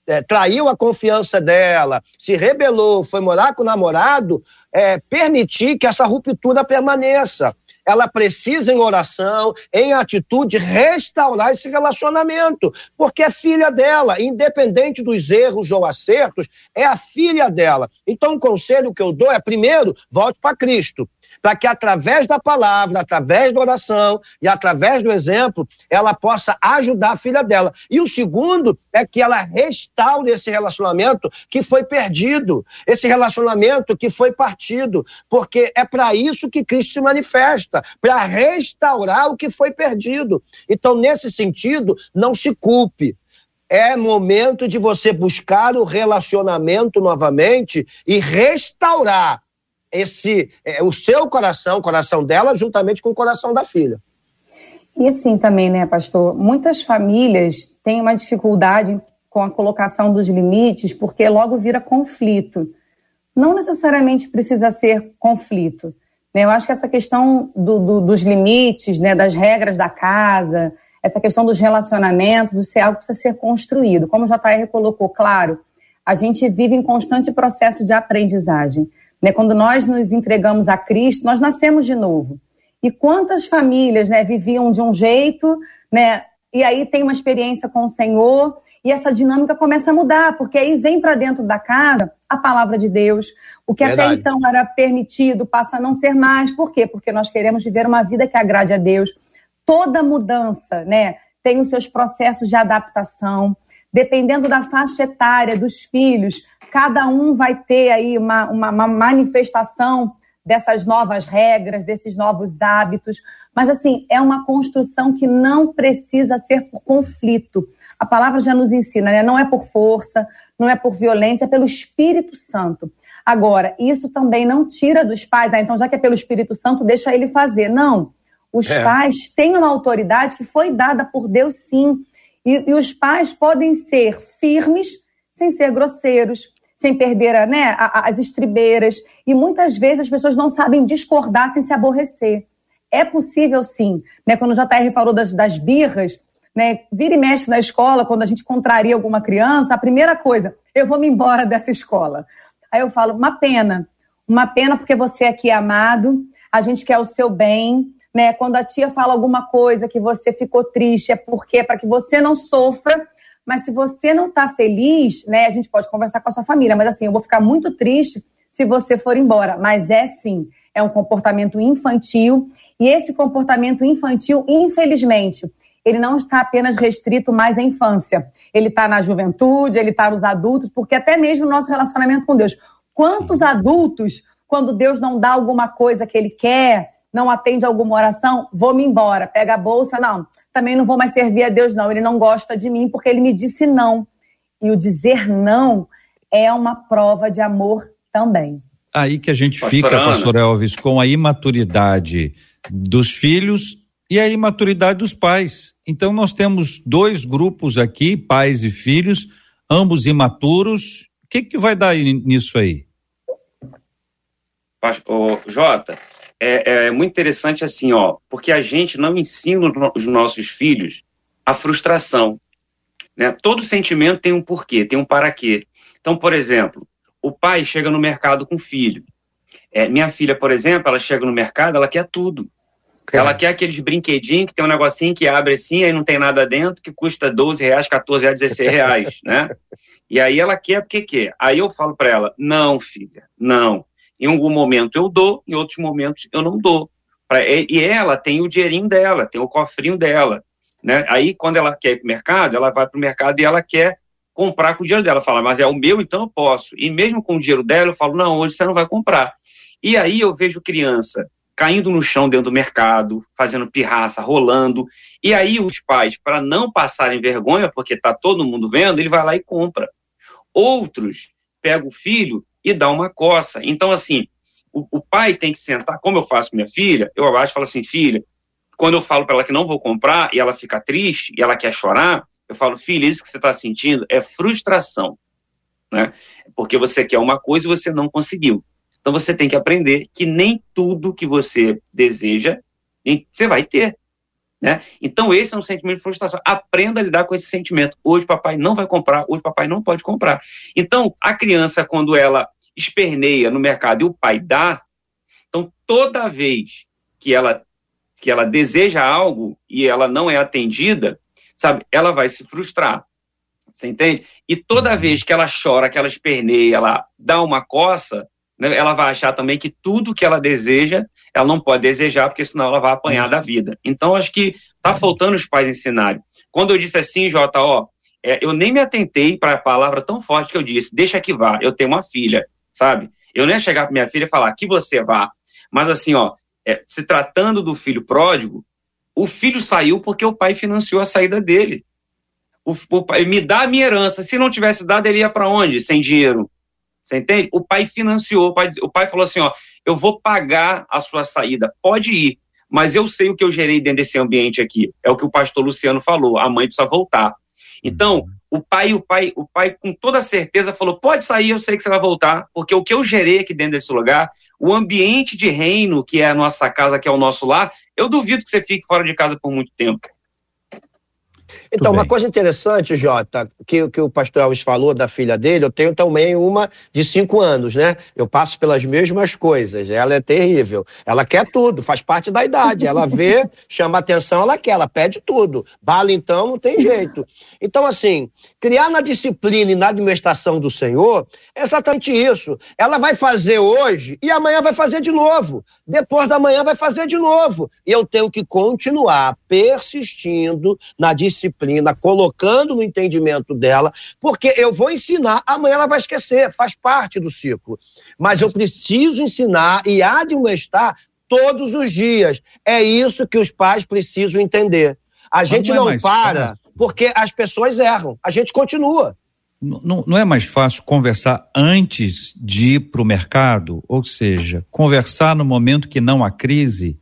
é, traiu a confiança dela, se rebelou, foi morar com o namorado, é, permitir que essa ruptura permaneça. Ela precisa, em oração, em atitude, restaurar esse relacionamento, porque é filha dela, independente dos erros ou acertos, é a filha dela. Então, o conselho que eu dou é: primeiro, volte para Cristo para que através da palavra, através da oração e através do exemplo, ela possa ajudar a filha dela. E o segundo é que ela restaure esse relacionamento que foi perdido, esse relacionamento que foi partido, porque é para isso que Cristo se manifesta, para restaurar o que foi perdido. Então, nesse sentido, não se culpe é momento de você buscar o relacionamento novamente e restaurar esse é, o seu coração, o coração dela, juntamente com o coração da filha. E assim também, né, pastor? Muitas famílias têm uma dificuldade com a colocação dos limites, porque logo vira conflito. Não necessariamente precisa ser conflito. Né? Eu acho que essa questão do, do, dos limites, né, das regras da casa, essa questão dos relacionamentos, isso é algo que precisa ser construído. Como o JR colocou, claro, a gente vive em constante processo de aprendizagem. Né? Quando nós nos entregamos a Cristo, nós nascemos de novo. E quantas famílias né, viviam de um jeito, né, e aí tem uma experiência com o Senhor, e essa dinâmica começa a mudar, porque aí vem para dentro da casa a palavra de Deus. O que Verdade. até então era permitido passa a não ser mais. Por quê? Porque nós queremos viver uma vida que agrade a Deus. Toda mudança né, tem os seus processos de adaptação. Dependendo da faixa etária dos filhos, cada um vai ter aí uma, uma, uma manifestação dessas novas regras, desses novos hábitos. Mas, assim, é uma construção que não precisa ser por conflito. A palavra já nos ensina, né? Não é por força, não é por violência, é pelo Espírito Santo. Agora, isso também não tira dos pais, ah, então já que é pelo Espírito Santo, deixa ele fazer. Não. Os é. pais têm uma autoridade que foi dada por Deus, sim. E, e os pais podem ser firmes sem ser grosseiros, sem perder a, né, as estribeiras. E muitas vezes as pessoas não sabem discordar sem se aborrecer. É possível sim. Né? Quando o JR falou das, das birras, né, vira e mexe na escola, quando a gente contraria alguma criança, a primeira coisa, eu vou me embora dessa escola. Aí eu falo, uma pena. Uma pena porque você aqui é amado, a gente quer o seu bem, né? Quando a tia fala alguma coisa que você ficou triste, é porque é para que você não sofra mas se você não está feliz, né, a gente pode conversar com a sua família. Mas assim, eu vou ficar muito triste se você for embora. Mas é sim, é um comportamento infantil. E esse comportamento infantil, infelizmente, ele não está apenas restrito mais à infância. Ele está na juventude, ele está nos adultos, porque até mesmo o nosso relacionamento com Deus. Quantos adultos, quando Deus não dá alguma coisa que ele quer, não atende alguma oração, vou-me embora, pega a bolsa, não também não vou mais servir a Deus, não. Ele não gosta de mim porque ele me disse não. E o dizer não é uma prova de amor também. Aí que a gente Pastor fica, Ana. pastor Elvis, com a imaturidade dos filhos e a imaturidade dos pais. Então nós temos dois grupos aqui, pais e filhos, ambos imaturos. O que, que vai dar nisso aí? Ô, Jota, é, é muito interessante assim, ó, porque a gente não ensina os nossos filhos a frustração. Né? Todo sentimento tem um porquê, tem um para quê. Então, por exemplo, o pai chega no mercado com o filho. É, minha filha, por exemplo, ela chega no mercado, ela quer tudo. É. Ela quer aqueles brinquedinhos que tem um negocinho que abre assim, aí não tem nada dentro, que custa 12 reais, 14 reais, 16 reais, né? E aí ela quer porque quer. Aí eu falo para ela, não, filha, não. Em algum momento eu dou, em outros momentos eu não dou. E ela tem o dinheirinho dela, tem o cofrinho dela. Né? Aí, quando ela quer ir para o mercado, ela vai para o mercado e ela quer comprar com o dinheiro dela. Fala, mas é o meu, então eu posso. E mesmo com o dinheiro dela, eu falo, não, hoje você não vai comprar. E aí eu vejo criança caindo no chão dentro do mercado, fazendo pirraça, rolando. E aí os pais, para não passarem vergonha, porque está todo mundo vendo, ele vai lá e compra. Outros pegam o filho e dá uma coça. Então, assim, o, o pai tem que sentar, como eu faço com minha filha, eu abaixo e falo assim, filha, quando eu falo para ela que não vou comprar e ela fica triste e ela quer chorar, eu falo, filha, isso que você está sentindo é frustração, né? Porque você quer uma coisa e você não conseguiu. Então você tem que aprender que nem tudo que você deseja você vai ter. Né? Então, esse é um sentimento de frustração. Aprenda a lidar com esse sentimento. Hoje, papai não vai comprar, hoje, papai não pode comprar. Então, a criança, quando ela esperneia no mercado e o pai dá, então, toda vez que ela, que ela deseja algo e ela não é atendida, sabe, ela vai se frustrar. Você entende? E toda vez que ela chora, que ela esperneia, ela dá uma coça, né, ela vai achar também que tudo que ela deseja, ela não pode desejar, porque senão ela vai apanhar da vida. Então, acho que está faltando os pais ensinarem. Quando eu disse assim, Jota, ó, é, eu nem me atentei para a palavra tão forte que eu disse, deixa que vá, eu tenho uma filha, sabe? Eu nem ia chegar para minha filha e falar que você vá. Mas assim, ó, é, se tratando do filho pródigo, o filho saiu porque o pai financiou a saída dele. O, o pai me dá a minha herança. Se não tivesse dado, ele ia para onde? Sem dinheiro. Você entende? O pai financiou, o pai, o pai falou assim: ó, eu vou pagar a sua saída, pode ir, mas eu sei o que eu gerei dentro desse ambiente aqui. É o que o pastor Luciano falou: a mãe precisa voltar. Então, o pai, o pai, o pai com toda certeza falou: pode sair, eu sei que você vai voltar, porque o que eu gerei aqui dentro desse lugar, o ambiente de reino que é a nossa casa, que é o nosso lar, eu duvido que você fique fora de casa por muito tempo. Então, uma coisa interessante, Jota, que, que o pastor Elvis falou da filha dele, eu tenho também uma de cinco anos, né? Eu passo pelas mesmas coisas. Ela é terrível. Ela quer tudo, faz parte da idade. Ela vê, chama atenção, ela quer, ela pede tudo. Bala, então, não tem jeito. Então, assim, criar na disciplina e na administração do Senhor é exatamente isso. Ela vai fazer hoje e amanhã vai fazer de novo. Depois da manhã vai fazer de novo. E eu tenho que continuar persistindo na disciplina, colocando no entendimento dela, porque eu vou ensinar, amanhã ela vai esquecer, faz parte do ciclo. Mas eu preciso ensinar e admoestar todos os dias. É isso que os pais precisam entender. A gente não, é não para porque as pessoas erram, a gente continua. Não, não, é mais fácil conversar antes de ir para o mercado? Ou seja, conversar no momento que não há crise,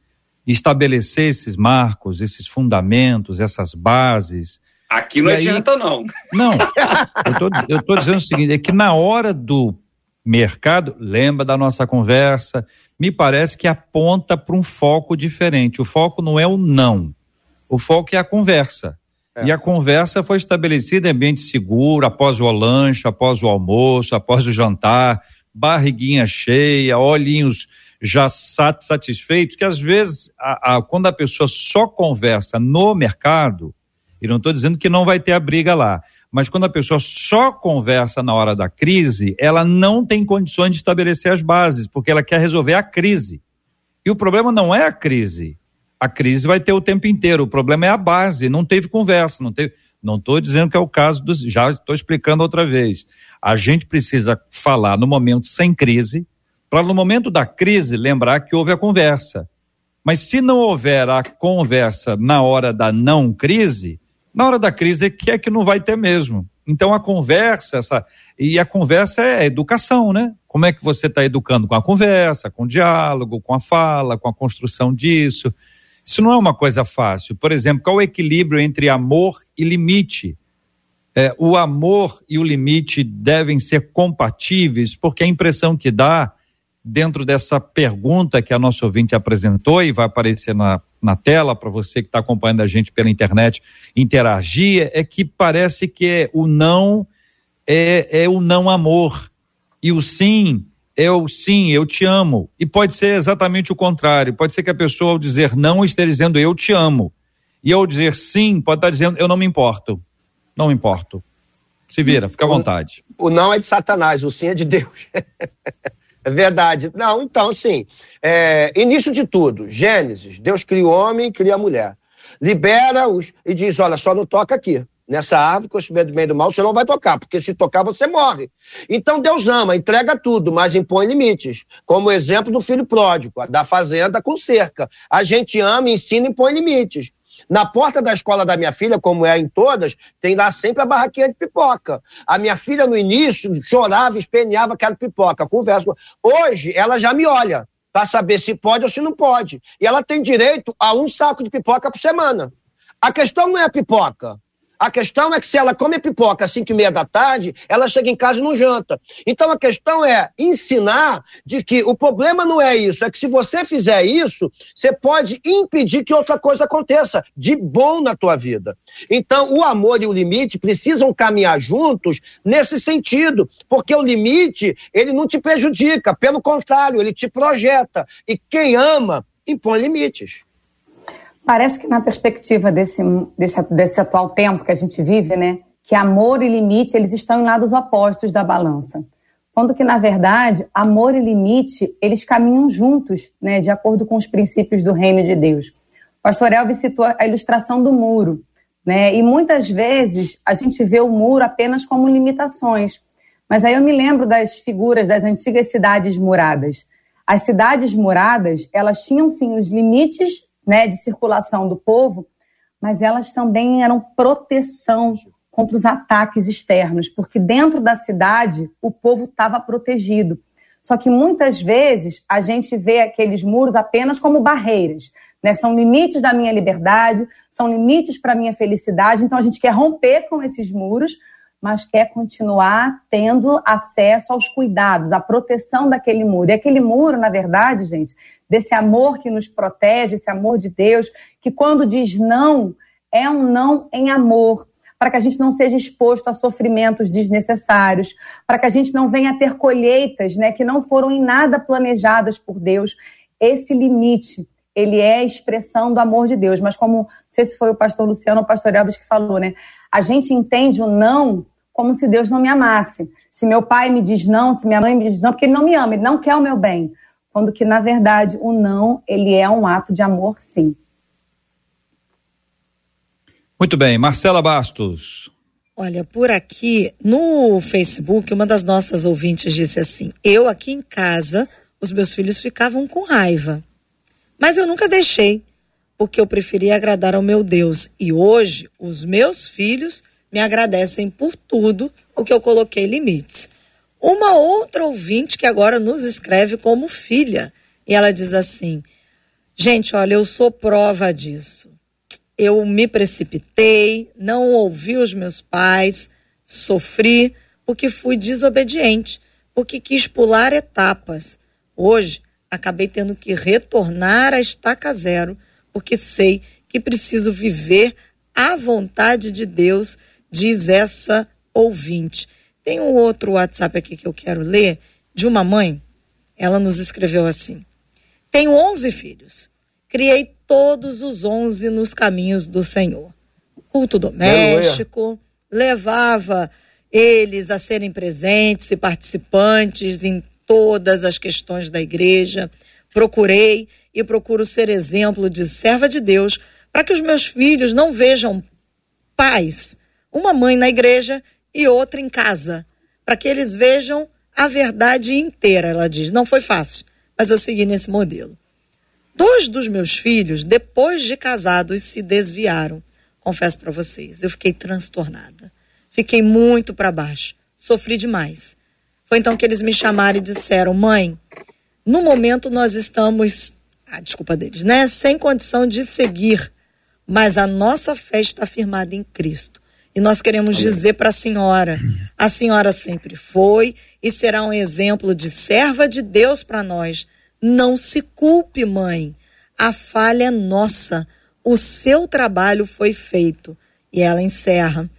estabelecer esses marcos, esses fundamentos, essas bases. Aqui não aí, adianta, não. Não. eu estou dizendo o seguinte: é que na hora do mercado, lembra da nossa conversa, me parece que aponta para um foco diferente. O foco não é o não, o foco é a conversa. É. E a conversa foi estabelecida em ambiente seguro, após o lanche, após o almoço, após o jantar, barriguinha cheia, olhinhos já satisfeitos, que às vezes, a, a, quando a pessoa só conversa no mercado, e não estou dizendo que não vai ter a briga lá, mas quando a pessoa só conversa na hora da crise, ela não tem condições de estabelecer as bases, porque ela quer resolver a crise. E o problema não é a crise, a crise vai ter o tempo inteiro. O problema é a base. Não teve conversa, não teve. Não estou dizendo que é o caso dos. Já estou explicando outra vez. A gente precisa falar no momento sem crise, para no momento da crise lembrar que houve a conversa. Mas se não houver a conversa na hora da não crise, na hora da crise é que é que não vai ter mesmo. Então a conversa, essa e a conversa é educação, né? Como é que você está educando com a conversa, com o diálogo, com a fala, com a construção disso. Isso não é uma coisa fácil. Por exemplo, qual o equilíbrio entre amor e limite? É, o amor e o limite devem ser compatíveis, porque a impressão que dá dentro dessa pergunta que a nossa ouvinte apresentou e vai aparecer na, na tela para você que está acompanhando a gente pela internet interagir, é que parece que é o não é, é o não amor e o sim é o sim, eu te amo. E pode ser exatamente o contrário. Pode ser que a pessoa, ao dizer não, esteja dizendo eu te amo. E ao dizer sim, pode estar dizendo eu não me importo. Não me importo. Se vira, fica à vontade. O, o não é de Satanás, o sim é de Deus. É verdade. Não, então, assim, é, início de tudo, Gênesis, Deus cria o homem, cria a mulher. Libera-os e diz: olha, só não toca aqui. Nessa árvore, medo do bem e do mal, você não vai tocar, porque se tocar, você morre. Então Deus ama, entrega tudo, mas impõe limites. Como o exemplo do filho pródigo, da fazenda com cerca. A gente ama, ensina e impõe limites. Na porta da escola da minha filha, como é em todas, tem lá sempre a barraquinha de pipoca. A minha filha, no início, chorava, espeneava aquela pipoca. Conversa. Hoje, ela já me olha para saber se pode ou se não pode. E ela tem direito a um saco de pipoca por semana. A questão não é a pipoca. A questão é que se ela come pipoca às 5 e meia da tarde, ela chega em casa e não janta. Então a questão é ensinar de que o problema não é isso, é que se você fizer isso, você pode impedir que outra coisa aconteça de bom na tua vida. Então o amor e o limite precisam caminhar juntos nesse sentido, porque o limite, ele não te prejudica, pelo contrário, ele te projeta. E quem ama impõe limites. Parece que na perspectiva desse, desse, desse atual tempo que a gente vive, né, que amor e limite eles estão em lados opostos da balança. Quando que, na verdade, amor e limite, eles caminham juntos, né, de acordo com os princípios do reino de Deus. O pastor Elvis citou a ilustração do muro, né, e muitas vezes a gente vê o muro apenas como limitações. Mas aí eu me lembro das figuras das antigas cidades muradas. As cidades muradas, elas tinham sim os limites né, de circulação do povo, mas elas também eram proteção contra os ataques externos, porque dentro da cidade o povo estava protegido. Só que muitas vezes a gente vê aqueles muros apenas como barreiras, né? São limites da minha liberdade, são limites para a minha felicidade. Então a gente quer romper com esses muros, mas quer continuar tendo acesso aos cuidados, à proteção daquele muro. E aquele muro, na verdade, gente, desse amor que nos protege, esse amor de Deus, que quando diz não, é um não em amor, para que a gente não seja exposto a sofrimentos desnecessários, para que a gente não venha a ter colheitas né, que não foram em nada planejadas por Deus. Esse limite, ele é a expressão do amor de Deus. Mas como, não sei se foi o pastor Luciano ou o pastor Elvis que falou, né? A gente entende o não como se Deus não me amasse. Se meu pai me diz não, se minha mãe me diz não, porque ele não me ama, ele não quer o meu bem quando que na verdade o não ele é um ato de amor, sim. Muito bem, Marcela Bastos. Olha, por aqui no Facebook, uma das nossas ouvintes disse assim: Eu aqui em casa, os meus filhos ficavam com raiva. Mas eu nunca deixei, porque eu preferia agradar ao meu Deus. E hoje, os meus filhos me agradecem por tudo o que eu coloquei limites. Uma outra ouvinte que agora nos escreve como filha. E ela diz assim: Gente, olha, eu sou prova disso. Eu me precipitei, não ouvi os meus pais, sofri porque fui desobediente, porque quis pular etapas. Hoje, acabei tendo que retornar à estaca zero, porque sei que preciso viver à vontade de Deus, diz essa ouvinte. Tem um outro WhatsApp aqui que eu quero ler, de uma mãe. Ela nos escreveu assim: Tenho 11 filhos. Criei todos os 11 nos caminhos do Senhor. Culto doméstico, levava eles a serem presentes e participantes em todas as questões da igreja. Procurei e procuro ser exemplo de serva de Deus para que os meus filhos não vejam pais, uma mãe na igreja e outra em casa, para que eles vejam a verdade inteira, ela diz. Não foi fácil, mas eu segui nesse modelo. Dois dos meus filhos, depois de casados, se desviaram. Confesso para vocês, eu fiquei transtornada. Fiquei muito para baixo. Sofri demais. Foi então que eles me chamaram e disseram: Mãe, no momento nós estamos, a desculpa deles, né? Sem condição de seguir, mas a nossa fé está firmada em Cristo E nós queremos dizer para a senhora: a senhora sempre foi e será um exemplo de serva de Deus para nós. Não se culpe, mãe. A falha é nossa. O seu trabalho foi feito. E ela encerra: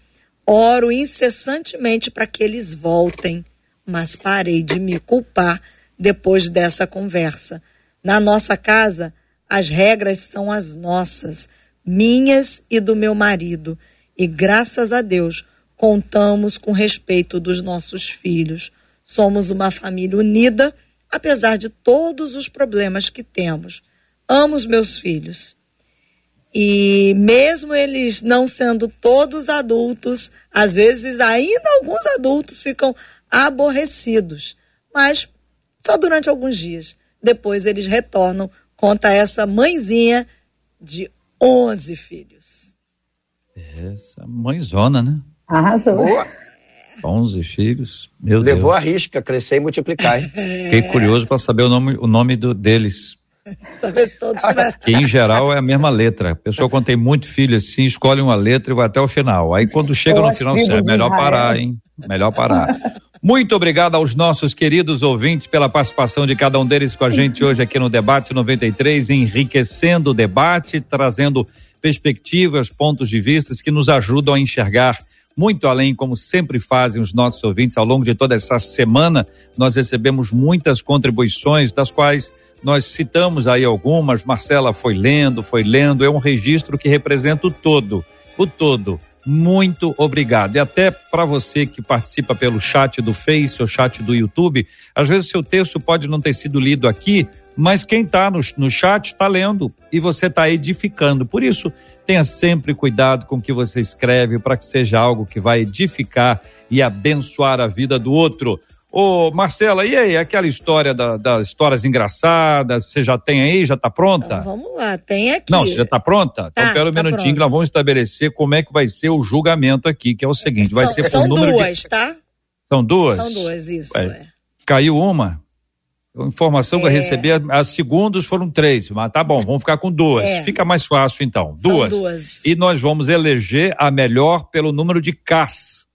Oro incessantemente para que eles voltem, mas parei de me culpar depois dessa conversa. Na nossa casa, as regras são as nossas, minhas e do meu marido, e graças a Deus contamos com respeito dos nossos filhos. Somos uma família unida, apesar de todos os problemas que temos. Amo os meus filhos. E mesmo eles não sendo todos adultos, às vezes ainda alguns adultos ficam aborrecidos, mas só durante alguns dias. Depois eles retornam, conta essa mãezinha de 11 filhos. Essa mãezona, né? Arrasou. Boa. 11 filhos. Meu Levou Deus. a risca, crescer e multiplicar. hein? Fiquei curioso para saber o nome, o nome do, deles. Talvez todos Que em geral é a mesma letra. A pessoa, quando tem muito filho assim, escolhe uma letra e vai até o final. Aí quando chega Ou no final, é melhor parar, hein? Melhor parar. Muito obrigado aos nossos queridos ouvintes pela participação de cada um deles com a gente hoje aqui no Debate 93, enriquecendo o debate, trazendo perspectivas, pontos de vista que nos ajudam a enxergar muito além, como sempre fazem os nossos ouvintes ao longo de toda essa semana. Nós recebemos muitas contribuições, das quais nós citamos aí algumas. Marcela foi lendo, foi lendo. É um registro que representa o todo, o todo. Muito obrigado. E até para você que participa pelo chat do Face ou chat do YouTube, às vezes seu texto pode não ter sido lido aqui, mas quem está no, no chat está lendo e você está edificando. Por isso, tenha sempre cuidado com o que você escreve para que seja algo que vai edificar e abençoar a vida do outro. Ô, Marcela, e aí, aquela história da- das histórias engraçadas, você já tem aí? Já está pronta? Então, vamos lá, tem aqui. Não, você já está pronta? Então, Tá, pera um tá minutinho pronta. que nós vamos estabelecer como é que vai ser o julgamento aqui, que é o seguinte, vai são, ser por são número duas, de... tá? São duas? São duas, isso. Ué, É. Caiu uma? A informação que eu É. recebi, as segundos foram três, mas tá bom, vamos ficar com duas. É. Fica mais fácil então. São Duas. duas. E nós vamos eleger a melhor pelo número de Ks.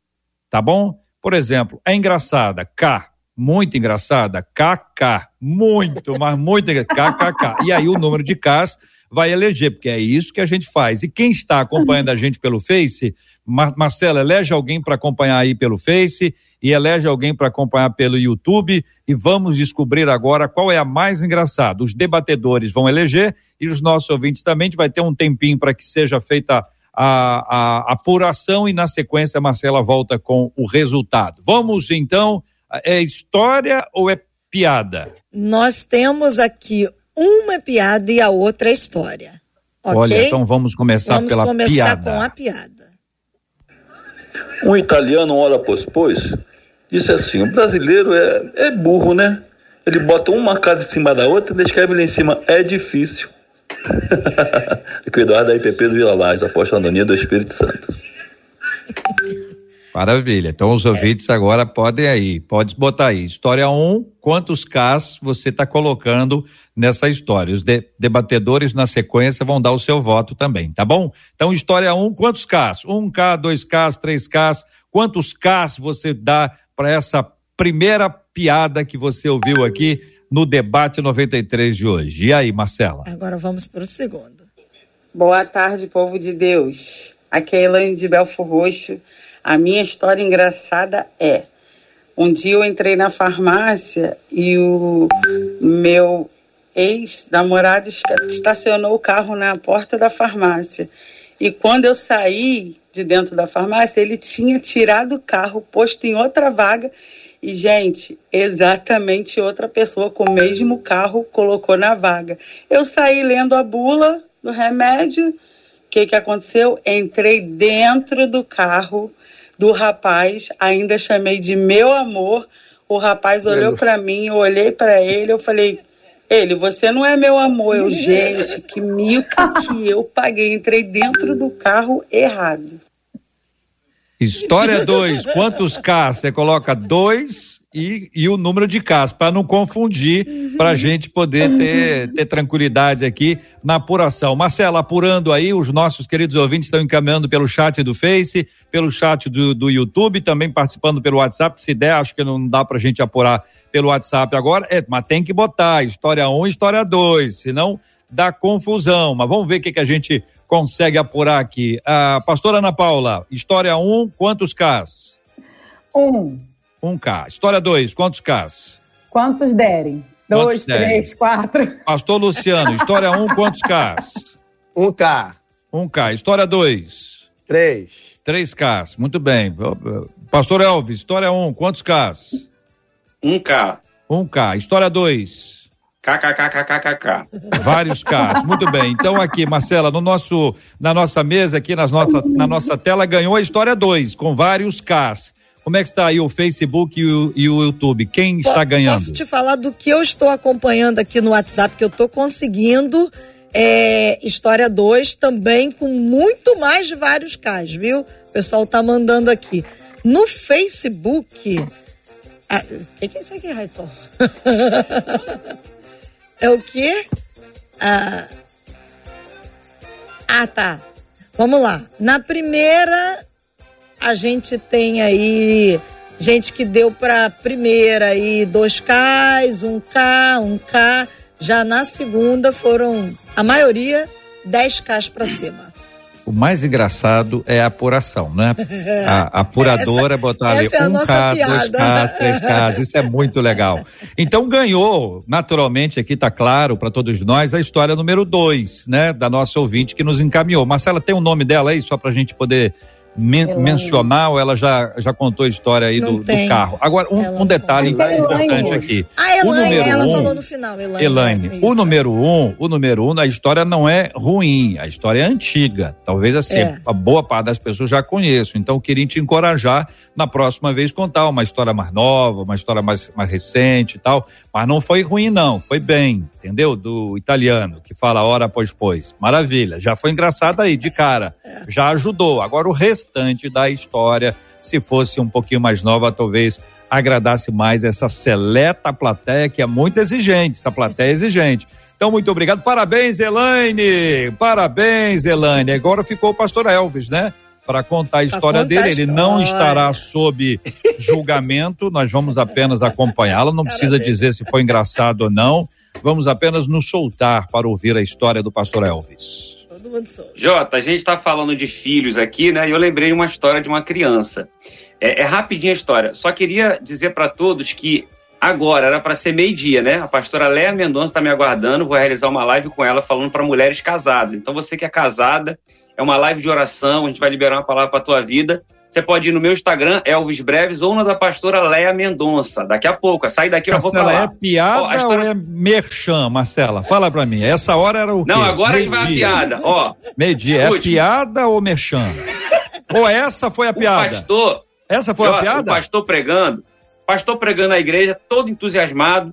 Tá bom? Por exemplo, é engraçada, K. Muito engraçada, KK. Muito, mas muito engraçada, KKK. E aí o número de Ks vai eleger, porque é isso que a gente faz. E quem está acompanhando a gente pelo Face, Mar Marcela, elege alguém para acompanhar aí pelo Face e elege alguém para acompanhar pelo YouTube e vamos descobrir agora qual é a mais engraçada. Os debatedores vão eleger e os nossos ouvintes também. A gente vai ter um tempinho para que seja feita a, a apuração e na sequência a Marcela volta com o resultado. Vamos então, é história ou é piada? Nós temos aqui uma piada e a outra é história. Ok? Olha, então vamos começar Vamos pela começar piada. com a piada. Um italiano, hora depois, disse assim: o brasileiro é, é burro, né? Ele bota uma casa em cima da outra e escreve lá em cima: é difícil. Cuidado da IPP do Vila Lages, apóstolo Antonia do Espírito Santo. Maravilha. Então os ouvintes agora podem aí, pode botar aí. História 1, um, quantos Ks você está colocando nessa história? Os de- debatedores na sequência vão dar o seu voto também, tá bom? Então, história 1, um, quantos Ks? 1K, 2K, 3K, quantos Ks você dá para essa primeira piada que você ouviu aqui no debate 93 de hoje? E aí, Marcela? Agora vamos para o segundo. Boa tarde, povo de Deus. Aqui é a Elaine de Belfor Roxo. A minha história engraçada é: um dia eu entrei na farmácia e o meu ex-namorado estacionou o carro na porta da farmácia. E quando eu saí de dentro da farmácia, ele tinha tirado o carro, posto em outra vaga. E, gente, exatamente outra pessoa com o mesmo carro colocou na vaga. Eu saí lendo a bula do remédio. O que, que aconteceu? Entrei dentro do carro do rapaz, ainda chamei de meu amor. O rapaz olhou para mim, eu olhei para ele, eu falei: ele, você não é meu amor. Eu, gente, que mico que eu paguei. Entrei dentro do carro errado. História 2, quantos K? Você coloca dois e, e o número de casos, para não confundir, para a gente poder ter, ter tranquilidade aqui na apuração. Marcela, apurando aí, os nossos queridos ouvintes estão encaminhando pelo chat do Face, pelo chat do, do YouTube, também participando pelo WhatsApp. Se der, acho que não dá para a gente apurar pelo WhatsApp agora, é, mas tem que botar história 1 um, história 2, senão dá confusão. Mas vamos ver o que, que a gente consegue apurar aqui. A pastora Ana Paula, história 1, um, quantos Ks? Um. Um K. História 2, quantos Ks? Quantos derem? Dois, Quantos derem? três, quatro. Pastor Luciano, história 1, um, quantos Ks? Um K. Um K. História 2. Três. Três Ks. Muito bem. Pastor Elvis, história 1, um, quantos Ks? Um K. Um K. História 2. KKKKKK. Vários Ks. Muito bem. Então aqui, Marcela, no nosso, na nossa mesa aqui, nas nossa, na nossa tela, ganhou a história 2, com vários Ks. Como é que está aí o Facebook e o, e o YouTube? Quem está ganhando? Posso te falar do que eu estou acompanhando aqui no WhatsApp, que eu estou conseguindo. É, história 2 também com muito mais de vários Ks, viu? O pessoal tá mandando aqui. No Facebook. Ah, o que, que é isso aqui, Raidson? é o quê? Ah, ah, tá. Vamos lá. Na primeira, a gente tem aí gente que deu para primeira aí dois Ks, um K, um K. Já na segunda foram a maioria 10 Ks para cima. O mais engraçado é a apuração, né? A, a apuradora Essa- botar ali é a um K, dois. Ks, três Ks, isso é muito legal. Então ganhou, naturalmente, aqui tá claro para todos nós, a história número dois, né? Da nossa ouvinte que nos encaminhou. Marcela, tem o nome dela aí, só pra gente poder men- Elaine. mencionar, ou ela já, já contou a história aí do, do carro. Agora, um, Ela um detalhe importante Elaine. aqui. A Elaine, o número ela um, falou no final, Elaine. Elaine, o número um, o número um, a história não é ruim, a história é antiga. Talvez assim, É. a boa parte das pessoas já conheçam. Então, eu queria te encorajar na próxima vez contar uma história mais nova, uma história mais, mais recente e tal. Mas não foi ruim, não, foi bem, entendeu? Do italiano, que fala hora após pois. Maravilha, já foi engraçado aí, de cara. Já ajudou. Agora, o restante da história, se fosse um pouquinho mais nova, talvez agradasse mais essa seleta plateia que é muito exigente, essa plateia é exigente. Então, muito obrigado. Parabéns, Elaine! Parabéns, Elaine. Agora ficou o pastor Elvis, né? Para contar a história contar dele. a Ele não história. estará sob julgamento, nós vamos apenas acompanhá-la. Não precisa dele. dizer se foi engraçado ou não. Vamos apenas nos soltar para ouvir a história do pastor Elvis. Todo mundo soube. Jota, a gente está falando de filhos aqui, né? E eu lembrei uma história de uma criança. É, é rapidinha a história. Só queria dizer para todos que agora era para ser meio-dia, né? A pastora Léa Mendonça está me aguardando. Vou realizar uma live com ela falando para mulheres casadas. Então você que é casada, é uma live de oração. A gente vai liberar uma palavra para tua vida. Você pode ir no meu Instagram, Elvis Breves, ou na da pastora Léa Mendonça. Daqui a pouco, sai daqui eu vou Marcela, falar. é piada Ó, a história- ou é merchan, Marcela? Fala pra mim. Essa hora era o quê? Não, agora que vai a piada. Ó, Meio-dia. É Escute. piada ou merchan? ou essa foi a o piada? pastor Essa foi a Jota, piada? O pastor pregando, pastor pregando na igreja, todo entusiasmado,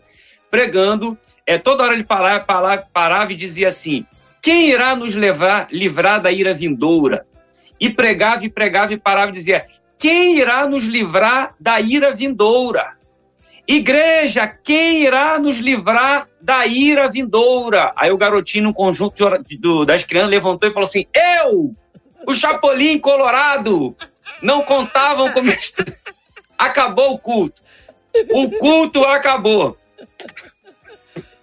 pregando, é, toda hora ele parava, parava, parava e dizia assim: quem irá nos levar, livrar da ira vindoura? E pregava e pregava e parava e dizia: quem irá nos livrar da ira vindoura? Igreja, quem irá nos livrar da ira vindoura? Aí o garotinho, no conjunto de do- das crianças, levantou e falou assim: Eu, o Chapolin Colorado, não contavam com. Acabou o culto. O culto acabou.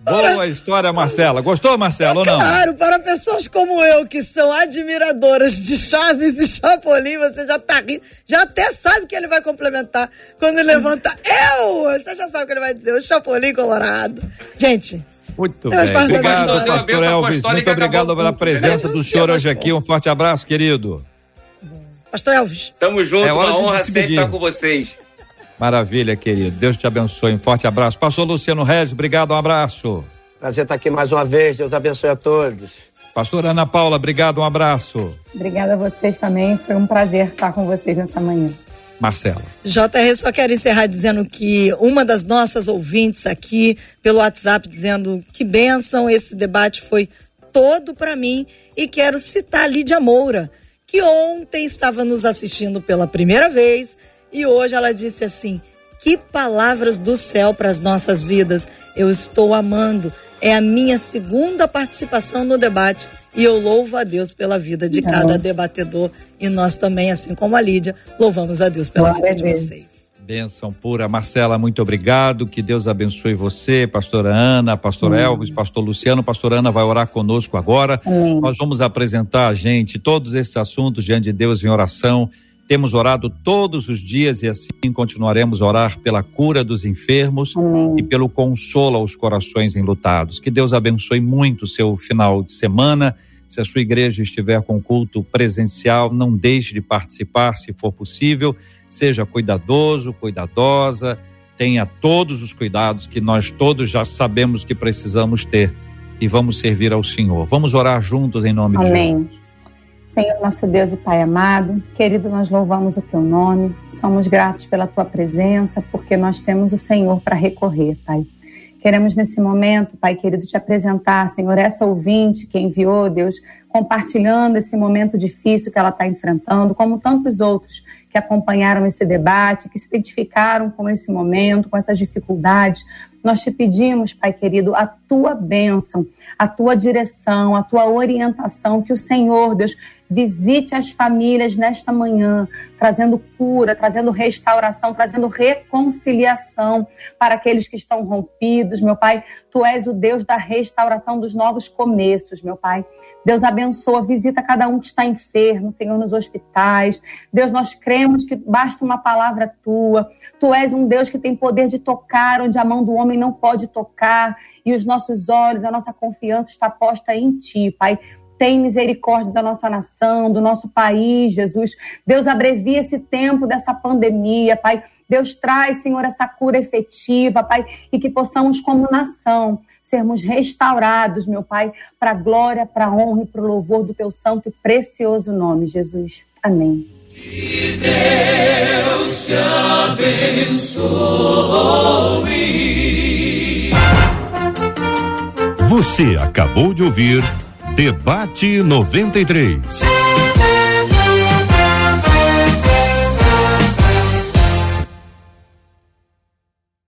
Boa história, Marcela. Gostou, Marcela, ou não? Claro, para pessoas como eu, que são admiradoras de Chaves e Chapolin, você já tá rindo, já até sabe que ele vai complementar. Quando ele levanta, eu! Você já sabe o que ele vai dizer, o Chapolin Colorado. Gente, Muito Eu bem. Obrigado, pastor Elvis. Muito obrigado pela culto. presença do senhor hoje aqui. Um forte abraço, querido. Pastor Elvis, Tamo junto, É hora uma de honra se sempre estar com vocês. Maravilha, querido. Deus te abençoe. Um forte abraço. Pastor Luciano Regis, obrigado, um abraço. Prazer estar aqui mais uma vez. Deus abençoe a todos. Pastor Ana Paula, obrigado, um abraço. Obrigada a vocês também. Foi um prazer estar com vocês nessa manhã. Marcela. JR, só quero encerrar dizendo que uma das nossas ouvintes aqui pelo WhatsApp dizendo que benção, esse debate foi todo para mim e quero citar a Lídia Moura, que ontem estava nos assistindo pela primeira vez e hoje ela disse assim: Que palavras do céu para as nossas vidas. Eu estou amando. É a minha segunda participação no debate e eu louvo a Deus pela vida de cada debatedor e nós também, assim como a Lídia, louvamos a Deus pela Glória vida de vocês. Bênção pura. Marcela, muito obrigado. Que Deus abençoe você, pastora Ana, pastor Amém. Elvis, pastor Luciano. Pastora Ana vai orar conosco agora. Amém. Nós vamos apresentar a gente todos esses assuntos diante de Deus em oração. Temos orado todos os dias e assim continuaremos a orar pela cura dos enfermos Amém. e pelo consolo aos corações enlutados. Que Deus abençoe muito o seu final de semana. Se a sua igreja estiver com culto presencial, não deixe de participar, se for possível seja cuidadoso, cuidadosa, tenha todos os cuidados que nós todos já sabemos que precisamos ter e vamos servir ao Senhor. Vamos orar juntos em nome Amém. de Jesus. Senhor, nosso Deus e Pai amado, querido, nós louvamos o teu nome, somos gratos pela tua presença, porque nós temos o Senhor para recorrer, Pai. Queremos nesse momento, Pai querido, te apresentar, Senhor, essa ouvinte que enviou, Deus, compartilhando esse momento difícil que ela está enfrentando, como tantos outros que acompanharam esse debate, que se identificaram com esse momento, com essas dificuldades. Nós te pedimos, Pai querido, a tua bênção, a tua direção, a tua orientação, que o Senhor, Deus, visite as famílias nesta manhã, trazendo cura, trazendo restauração, trazendo reconciliação para aqueles que estão rompidos. Meu Pai, tu és o Deus da restauração dos novos começos, meu Pai. Deus abençoa, visita cada um que está enfermo, Senhor, nos hospitais. Deus, nós cremos que basta uma palavra tua. Tu és um Deus que tem poder de tocar onde a mão do homem não pode tocar. E os nossos olhos, a nossa confiança está posta em ti, Pai. Tem misericórdia da nossa nação, do nosso país, Jesus. Deus, abrevia esse tempo dessa pandemia, Pai. Deus traz, Senhor, essa cura efetiva, Pai, e que possamos, como nação, sermos restaurados, meu Pai, para a glória, para a honra e para o louvor do teu santo e precioso nome, Jesus. Amém. Que Deus te abençoe. Você acabou de ouvir Debate 93.